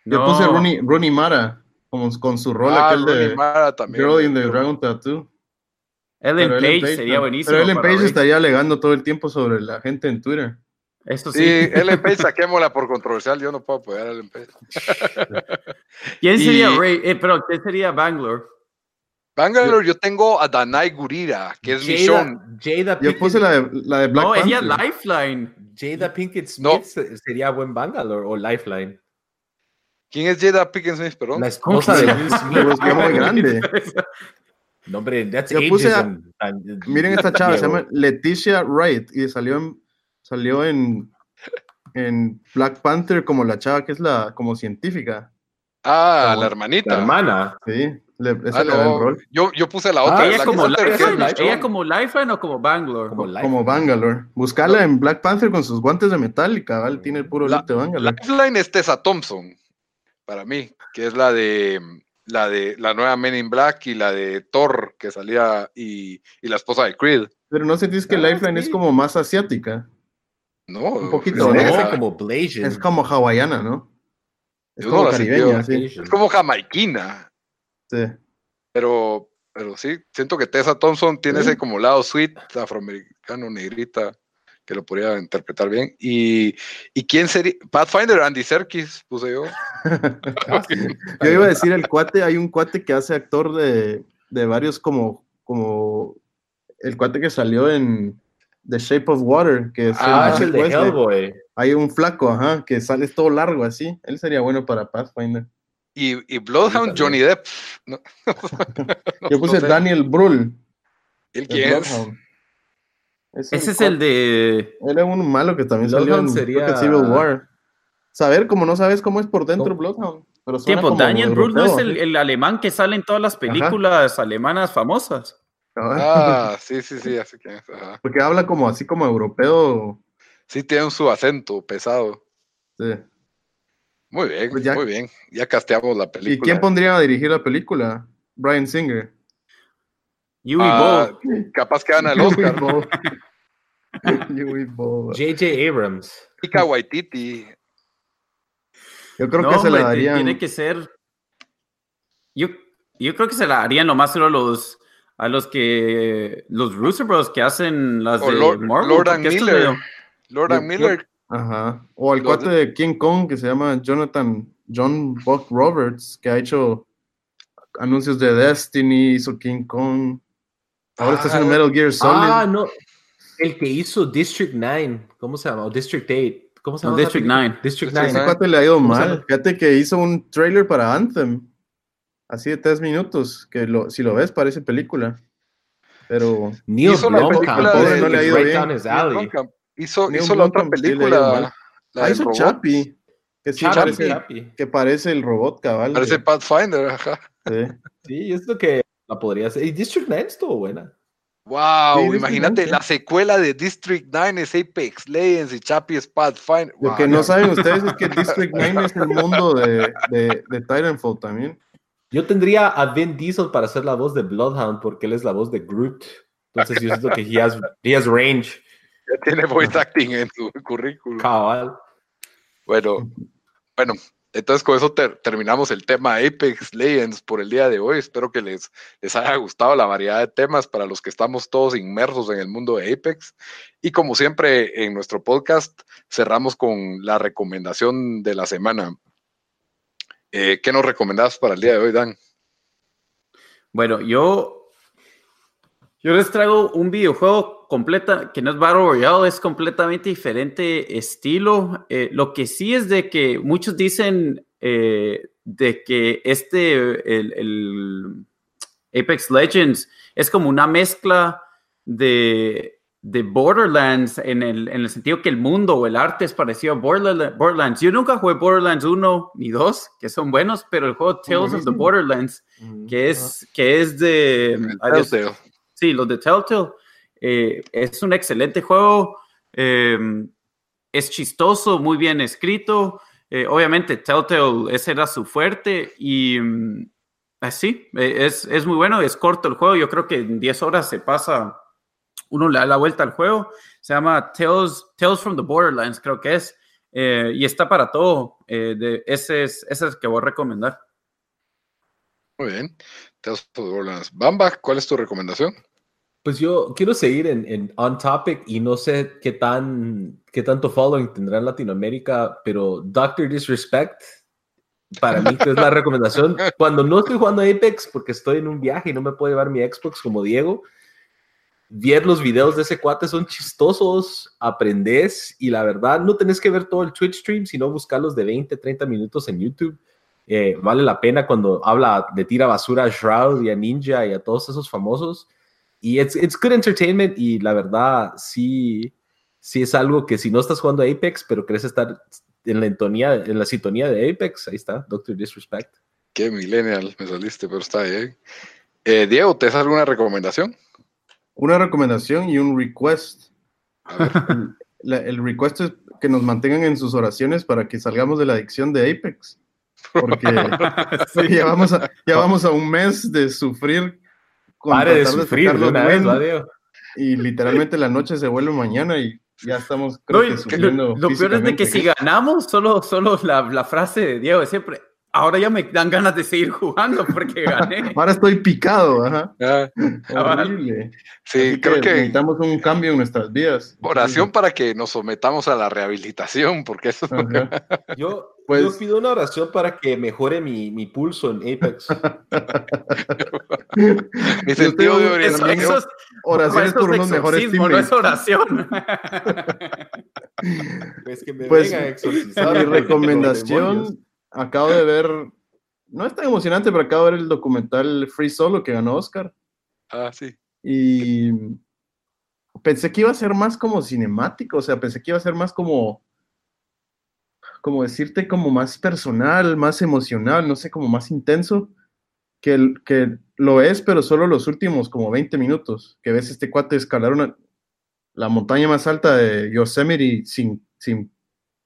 Yo No. puse Rooney, Rooney Mara, como, con su rol Ah, aquel Rooney de Mara también. Girl in the Pero- Dragon Tattoo. Ellen Page, Ellen sería no. buenísimo. Pero Ellen Page Wraith. estaría alegando todo el tiempo sobre la gente en Twitter. Esto Sí, sí. Ellen Page, saquémosla por controversial. Yo no puedo apoyar a Ellen Page. ¿Quién y- sería Wraith? Eh, pero ¿quién sería Bangalore? Bangalore, yo tengo a Danai Gurira, que es Jada, Michonne. Jada Yo Pinkett, puse la de, la de Black no, ella Panther. Lifeline. Jada Pinkett No. Smith se- sería buen Bangalore o Lifeline. ¿Quién es Jada Pickens Smith, perdón? La esposa de Will Smith. Pero es que muy grande. No, hombre, that's Yo puse a- Miren esta chava, se llama Leticia Wright y salió en, salió en, en Black Panther como la chava que es la como científica. Ah, Como la hermanita. La hermana. Sí, le, ese Ah, le da el no, rol. Yo, yo puse la otra. Ah, ella, la como Lifeline, Michonne. ella como Lifeline o como Bangalore. Como Bangalore. Buscarla en Black Panther con sus guantes de metal y cabal tiene el puro La- look de Bangalore. Lifeline es Tessa Thompson, para mí, que es la de la de la nueva Men in Black y la de Thor que salía y, y la esposa de Creed. Pero no sentís que Ah, Lifeline sí. es como más asiática. No, Un poquito, ¿no? es, como Blasian. Es como hawaiana, ¿no? Es Yo como no caribeña, sí. es como jamaiquina, sí. pero, pero sí, siento que Tessa Thompson tiene Sí. ese como lado sweet, afroamericano, negrita, que lo podría interpretar bien. Y, ¿y quién sería? Pathfinder, Andy Serkis, puse yo. Yo iba a decir el cuate, hay un cuate que hace actor de, de varios como, como el cuate que salió en The Shape of Water, que es Ah, es Patrick el de Wesley. Hellboy. Hay un flaco, ajá, que sale todo largo así. Él sería bueno para Pathfinder. Y, y Bloodhound, Johnny Depp. No, Yo puse no sé. Daniel Brühl. ¿Él de quién es? Bloodhound. Ese es el de. Él es un malo que también salió en Bloodhound creo que sería- Civil War. Saber como no sabes cómo es por dentro Bloodhound. Pero suena Tiempo, como Daniel Brühl no es el, el alemán que sale en todas las películas alemanas famosas. Ah, sí, sí, sí, así que. ajá. Porque habla como así como europeo. Sí, tiene su acento pesado. sí. Muy bien, Pues ya- muy bien. Ya casteamos la película. ¿Y quién pondría a dirigir la película? Brian Singer. Yui Ah, Bo. capaz que gana el Oscar. Yui. J.J. Abrams. Ika Waititi. Yo creo No, que se la darían. Tiene que ser. Yo, yo creo que se la harían nomás solo a los a los que los Russo Bros que hacen las O de Lord, Marvel, Lord and Miller. Lord and Miller. Ajá. O el Los cuate de- de King Kong que se llama Jonathan John Buck Roberts, que ha hecho anuncios de Destiny, hizo King Kong. Ahora está haciendo Ah, Metal Gear Solid. Ah, no. El que hizo District 9. ¿Cómo se llama? O District 8. ¿Cómo se llama? District película? 9. District District 9. Ese cuate le ha ido ¿Cómo se mal. Fíjate que hizo un trailer para Anthem. Así de tres minutos. Que lo, si lo ves, parece película. Pero Neil Hizo la Blomkamp. película pobre, de- no le ha ido bien. Neil. Blomkamp. Hizo, hizo la otra película. la ah, hizo robot. Chappie. Que sí Chappie, parece, Chappie. que parece el robot cabal. Parece Pathfinder, ajá. sí. Sí, es lo que la podría hacer. Y District 9 estuvo buena. Wow, Sí, imagínate, la secuela de District 9 es Apex Legends y Chappie es Pathfinder. Lo que no saben ustedes es que District 9 es el mundo de, de, de Titanfall también. Yo tendría a Vin Diesel para hacer la voz de Bloodhound porque él es la voz de Groot. Entonces yo siento que he has, he has range. Ya tiene voice acting en su currículum. Cabal. Bueno, bueno, entonces con eso ter- terminamos el tema Apex Legends por el día de hoy. Espero que les, les haya gustado la variedad de temas para los que estamos todos inmersos en el mundo de Apex. Y como siempre en nuestro podcast, cerramos con la recomendación de la semana. Eh, ¿Qué nos recomendás para el día de hoy, Dan? Bueno, yo, yo les traigo un videojuego completa, que no es Battle Royale, es completamente diferente estilo. Eh, lo que sí es de que muchos dicen eh, de que este, el, el, Apex Legends, es como una mezcla de, de Borderlands en el, en el, sentido que el mundo o el arte es parecido a Borderlands. Yo nunca jugué Borderlands 1 ni 2, que son buenos, pero el juego Tales of the Borderlands, que es, que es de... Telltale. Sí, los de Telltale. Eh, es un excelente juego. Eh, es chistoso, muy bien escrito. Eh, obviamente, Telltale, ese era su fuerte. Y mm, así, es, es muy bueno. Es corto el juego. Yo creo que en 10 horas se pasa uno le da la vuelta al juego. Se llama Tales, Tales from the Borderlands, creo que es. Y está para todo. De, es, ese es el que voy a recomendar. Muy bien. Tales from the Borderlands. Bamba, ¿cuál es tu recomendación? Pues yo quiero seguir en, en, On Topic y no sé qué, tan, qué tanto following tendrá en Latinoamérica, pero Doctor Disrespect, para mí es la recomendación. Cuando no estoy jugando Apex porque estoy en un viaje y no me puedo llevar mi Xbox como Diego, ver los videos de ese cuate son chistosos, aprendes y la verdad no tenés que ver todo el Twitch stream, sino buscarlos de 20, 30 minutos en YouTube. Eh, vale la pena cuando habla de tira basura a Shroud y a Ninja y a todos esos famosos. Y it's, it's good entertainment y la verdad sí, sí es algo que si no estás jugando Apex, pero querés estar en la, entonía, en la sintonía de Apex, ahí está, Doctor Disrespect. Qué millennial me saliste, pero está bien. Eh, Diego, ¿te das alguna recomendación? una recomendación y un request. El, la, el, request es que nos mantengan en sus oraciones para que salgamos de la adicción de Apex. Porque sí. ya, vamos a, ya vamos a un mes de sufrir. Con Pare de sufrir de una vez, Y literalmente la noche se vuelve mañana y ya estamos creo no, que lo peor es de que si ganamos, solo, solo la, la frase de Diego es siempre ahora ya me dan ganas de seguir jugando porque gané. ahora estoy picado, ajá. Ah, Horrible. Sí, Así creo que, necesitamos un cambio en nuestras vidas. Oración para que nos sometamos a la rehabilitación, porque eso yo, pues, yo pido una oración para que mejore mi, mi pulso en Apex. mi sentido de orientación. Eso, eso, oraciones por unos mejores teammates. No es oración. es que me pues, venga a exorcizar. Mi recomendación acabo de ver, no es tan emocionante, pero acabo de ver el documental Free Solo que ganó Oscar. Ah, sí. Y pensé que iba a ser más como cinemático, o sea, pensé que iba a ser más como, como decirte, como más personal, más emocional, no sé, como más intenso, que, que lo es, pero solo los últimos como 20 minutos, que ves este cuate escalar una, la montaña más alta de Yosemite sin, sin,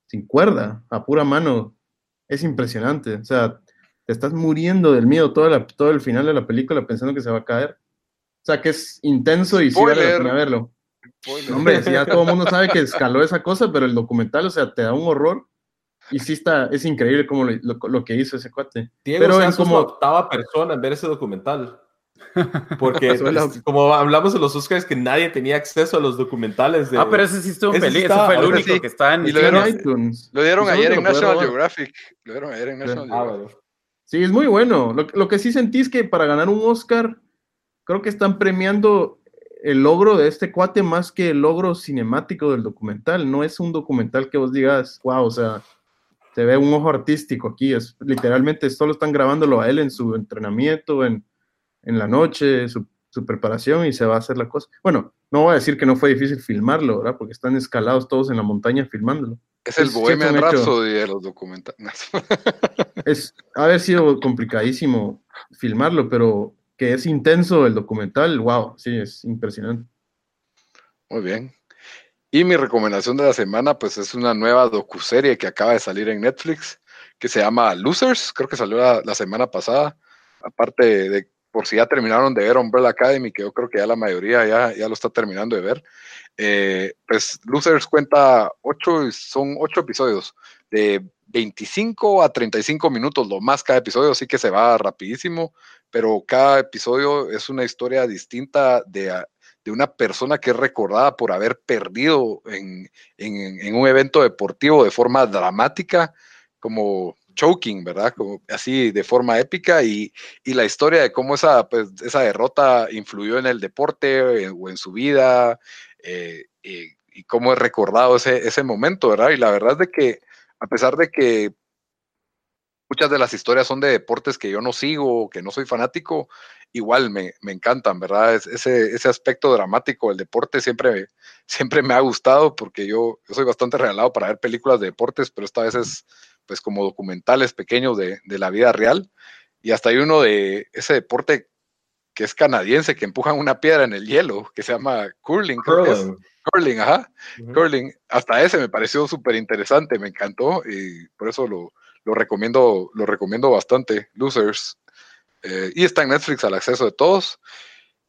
sin cuerda, a pura mano, es impresionante. O sea, te estás muriendo del miedo todo, la, todo el final de la película pensando que se va a caer. O sea, que es intenso y sí vale la pena verlo. No, hombre, ya todo el mundo sabe que escaló esa cosa, pero el documental, o sea, te da un horror. Y sí está, es increíble como lo, lo, lo que hizo ese cuate. Diego pero en como octava persona en ver ese documental. Porque pues, como hablamos de los Oscars que nadie tenía acceso a los documentales de... Ah, pero ese sí estuvo en película, ese fue el único sí. que está en... Y lo dieron, iTunes. Lo dieron ayer en National Geographic. Lo dieron ayer en National ah, Geographic. Sí, es muy bueno. Lo, lo, que sí sentí es que para ganar un Oscar, creo que están premiando el logro de este cuate más que el logro cinemático del documental. No es un documental que vos digas, wow, o sea, se ve un ojo artístico aquí. Es literalmente solo están grabándolo a él en su entrenamiento, en en la noche, su, su, preparación y se va a hacer la cosa. Bueno, no voy a decir que no fue difícil filmarlo, ¿verdad? Porque están escalados todos en la montaña filmándolo. Es el Bohemian Rhapsody de los documentales. es haber sido complicadísimo filmarlo, pero que es intenso el documental, wow, sí, es impresionante. Muy bien. Y mi recomendación de la semana, pues es una nueva docuserie que acaba de salir en Netflix, que se llama Losers, creo que salió la, la semana pasada, aparte de por si ya terminaron de ver Umbrella Academy, que yo creo que ya la mayoría ya, ya lo está terminando de ver, eh, pues Losers cuenta ocho, son ocho episodios de 25 a 35 minutos, lo más cada episodio, así que se va rapidísimo, pero cada episodio es una historia distinta de, de una persona que es recordada por haber perdido en, en, en un evento deportivo de forma dramática, como choking, ¿verdad? Como así de forma épica y, la historia de cómo esa, pues, esa derrota influyó en el deporte eh, o en su vida eh, y, cómo es recordado ese, ese momento, ¿verdad? Y la verdad es de que a pesar de que muchas de las historias son de deportes que yo no sigo, que no soy fanático, igual me, encantan, ¿verdad? ese, ese aspecto dramático del deporte siempre, siempre me ha gustado porque yo, soy bastante regalado para ver películas de deportes, pero esta vez es pues como documentales pequeños de, la vida real. Y hasta hay uno de ese deporte que es canadiense, que empujan una piedra en el hielo, que se llama curling. Curling. Curling, ajá. Curling. Hasta ese me pareció súper interesante, me encantó y por eso lo, lo recomiendo, lo recomiendo bastante. Losers. Eh, y está en Netflix al acceso de todos.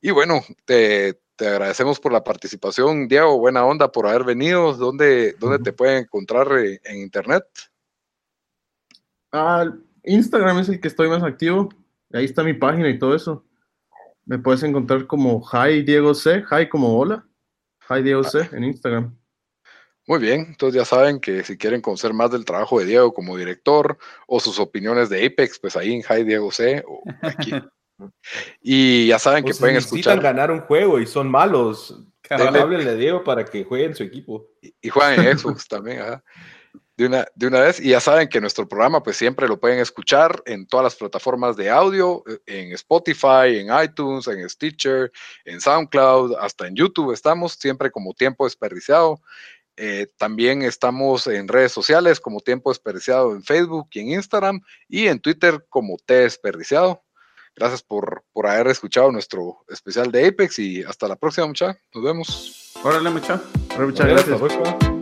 Y bueno, te, agradecemos por la participación, Diego. Buena onda por haber venido. ¿Dónde, dónde te pueden encontrar eh, en internet? Ah, Instagram es el que estoy más activo. Ahí está mi página y todo eso. Me puedes encontrar como Hi Diego C, Hi como hola. Hi Diego C en Instagram. Muy bien, entonces ya saben que si quieren conocer más del trabajo de Diego como director o sus opiniones de Apex, pues ahí en High Diego C o aquí. y ya saben que pueden escuchar. ganar un juego y son malos. Háblenle a Diego para que jueguen su equipo. Y, jueguen en Xbox también, De una, de una vez. Y ya saben que nuestro programa, pues siempre lo pueden escuchar en todas las plataformas de audio, eh, en Spotify, en iTunes, en Stitcher, en SoundCloud, hasta en YouTube estamos, siempre como tiempo desperdiciado. Eh, también estamos en redes sociales como Tiempo Desperdiciado en Facebook y en Instagram y en Twitter como T Desperdiciado. Gracias por, por haber escuchado nuestro especial de Apex y hasta la próxima, muchachos. Nos vemos. Órale, muchachos. Muchas gracias.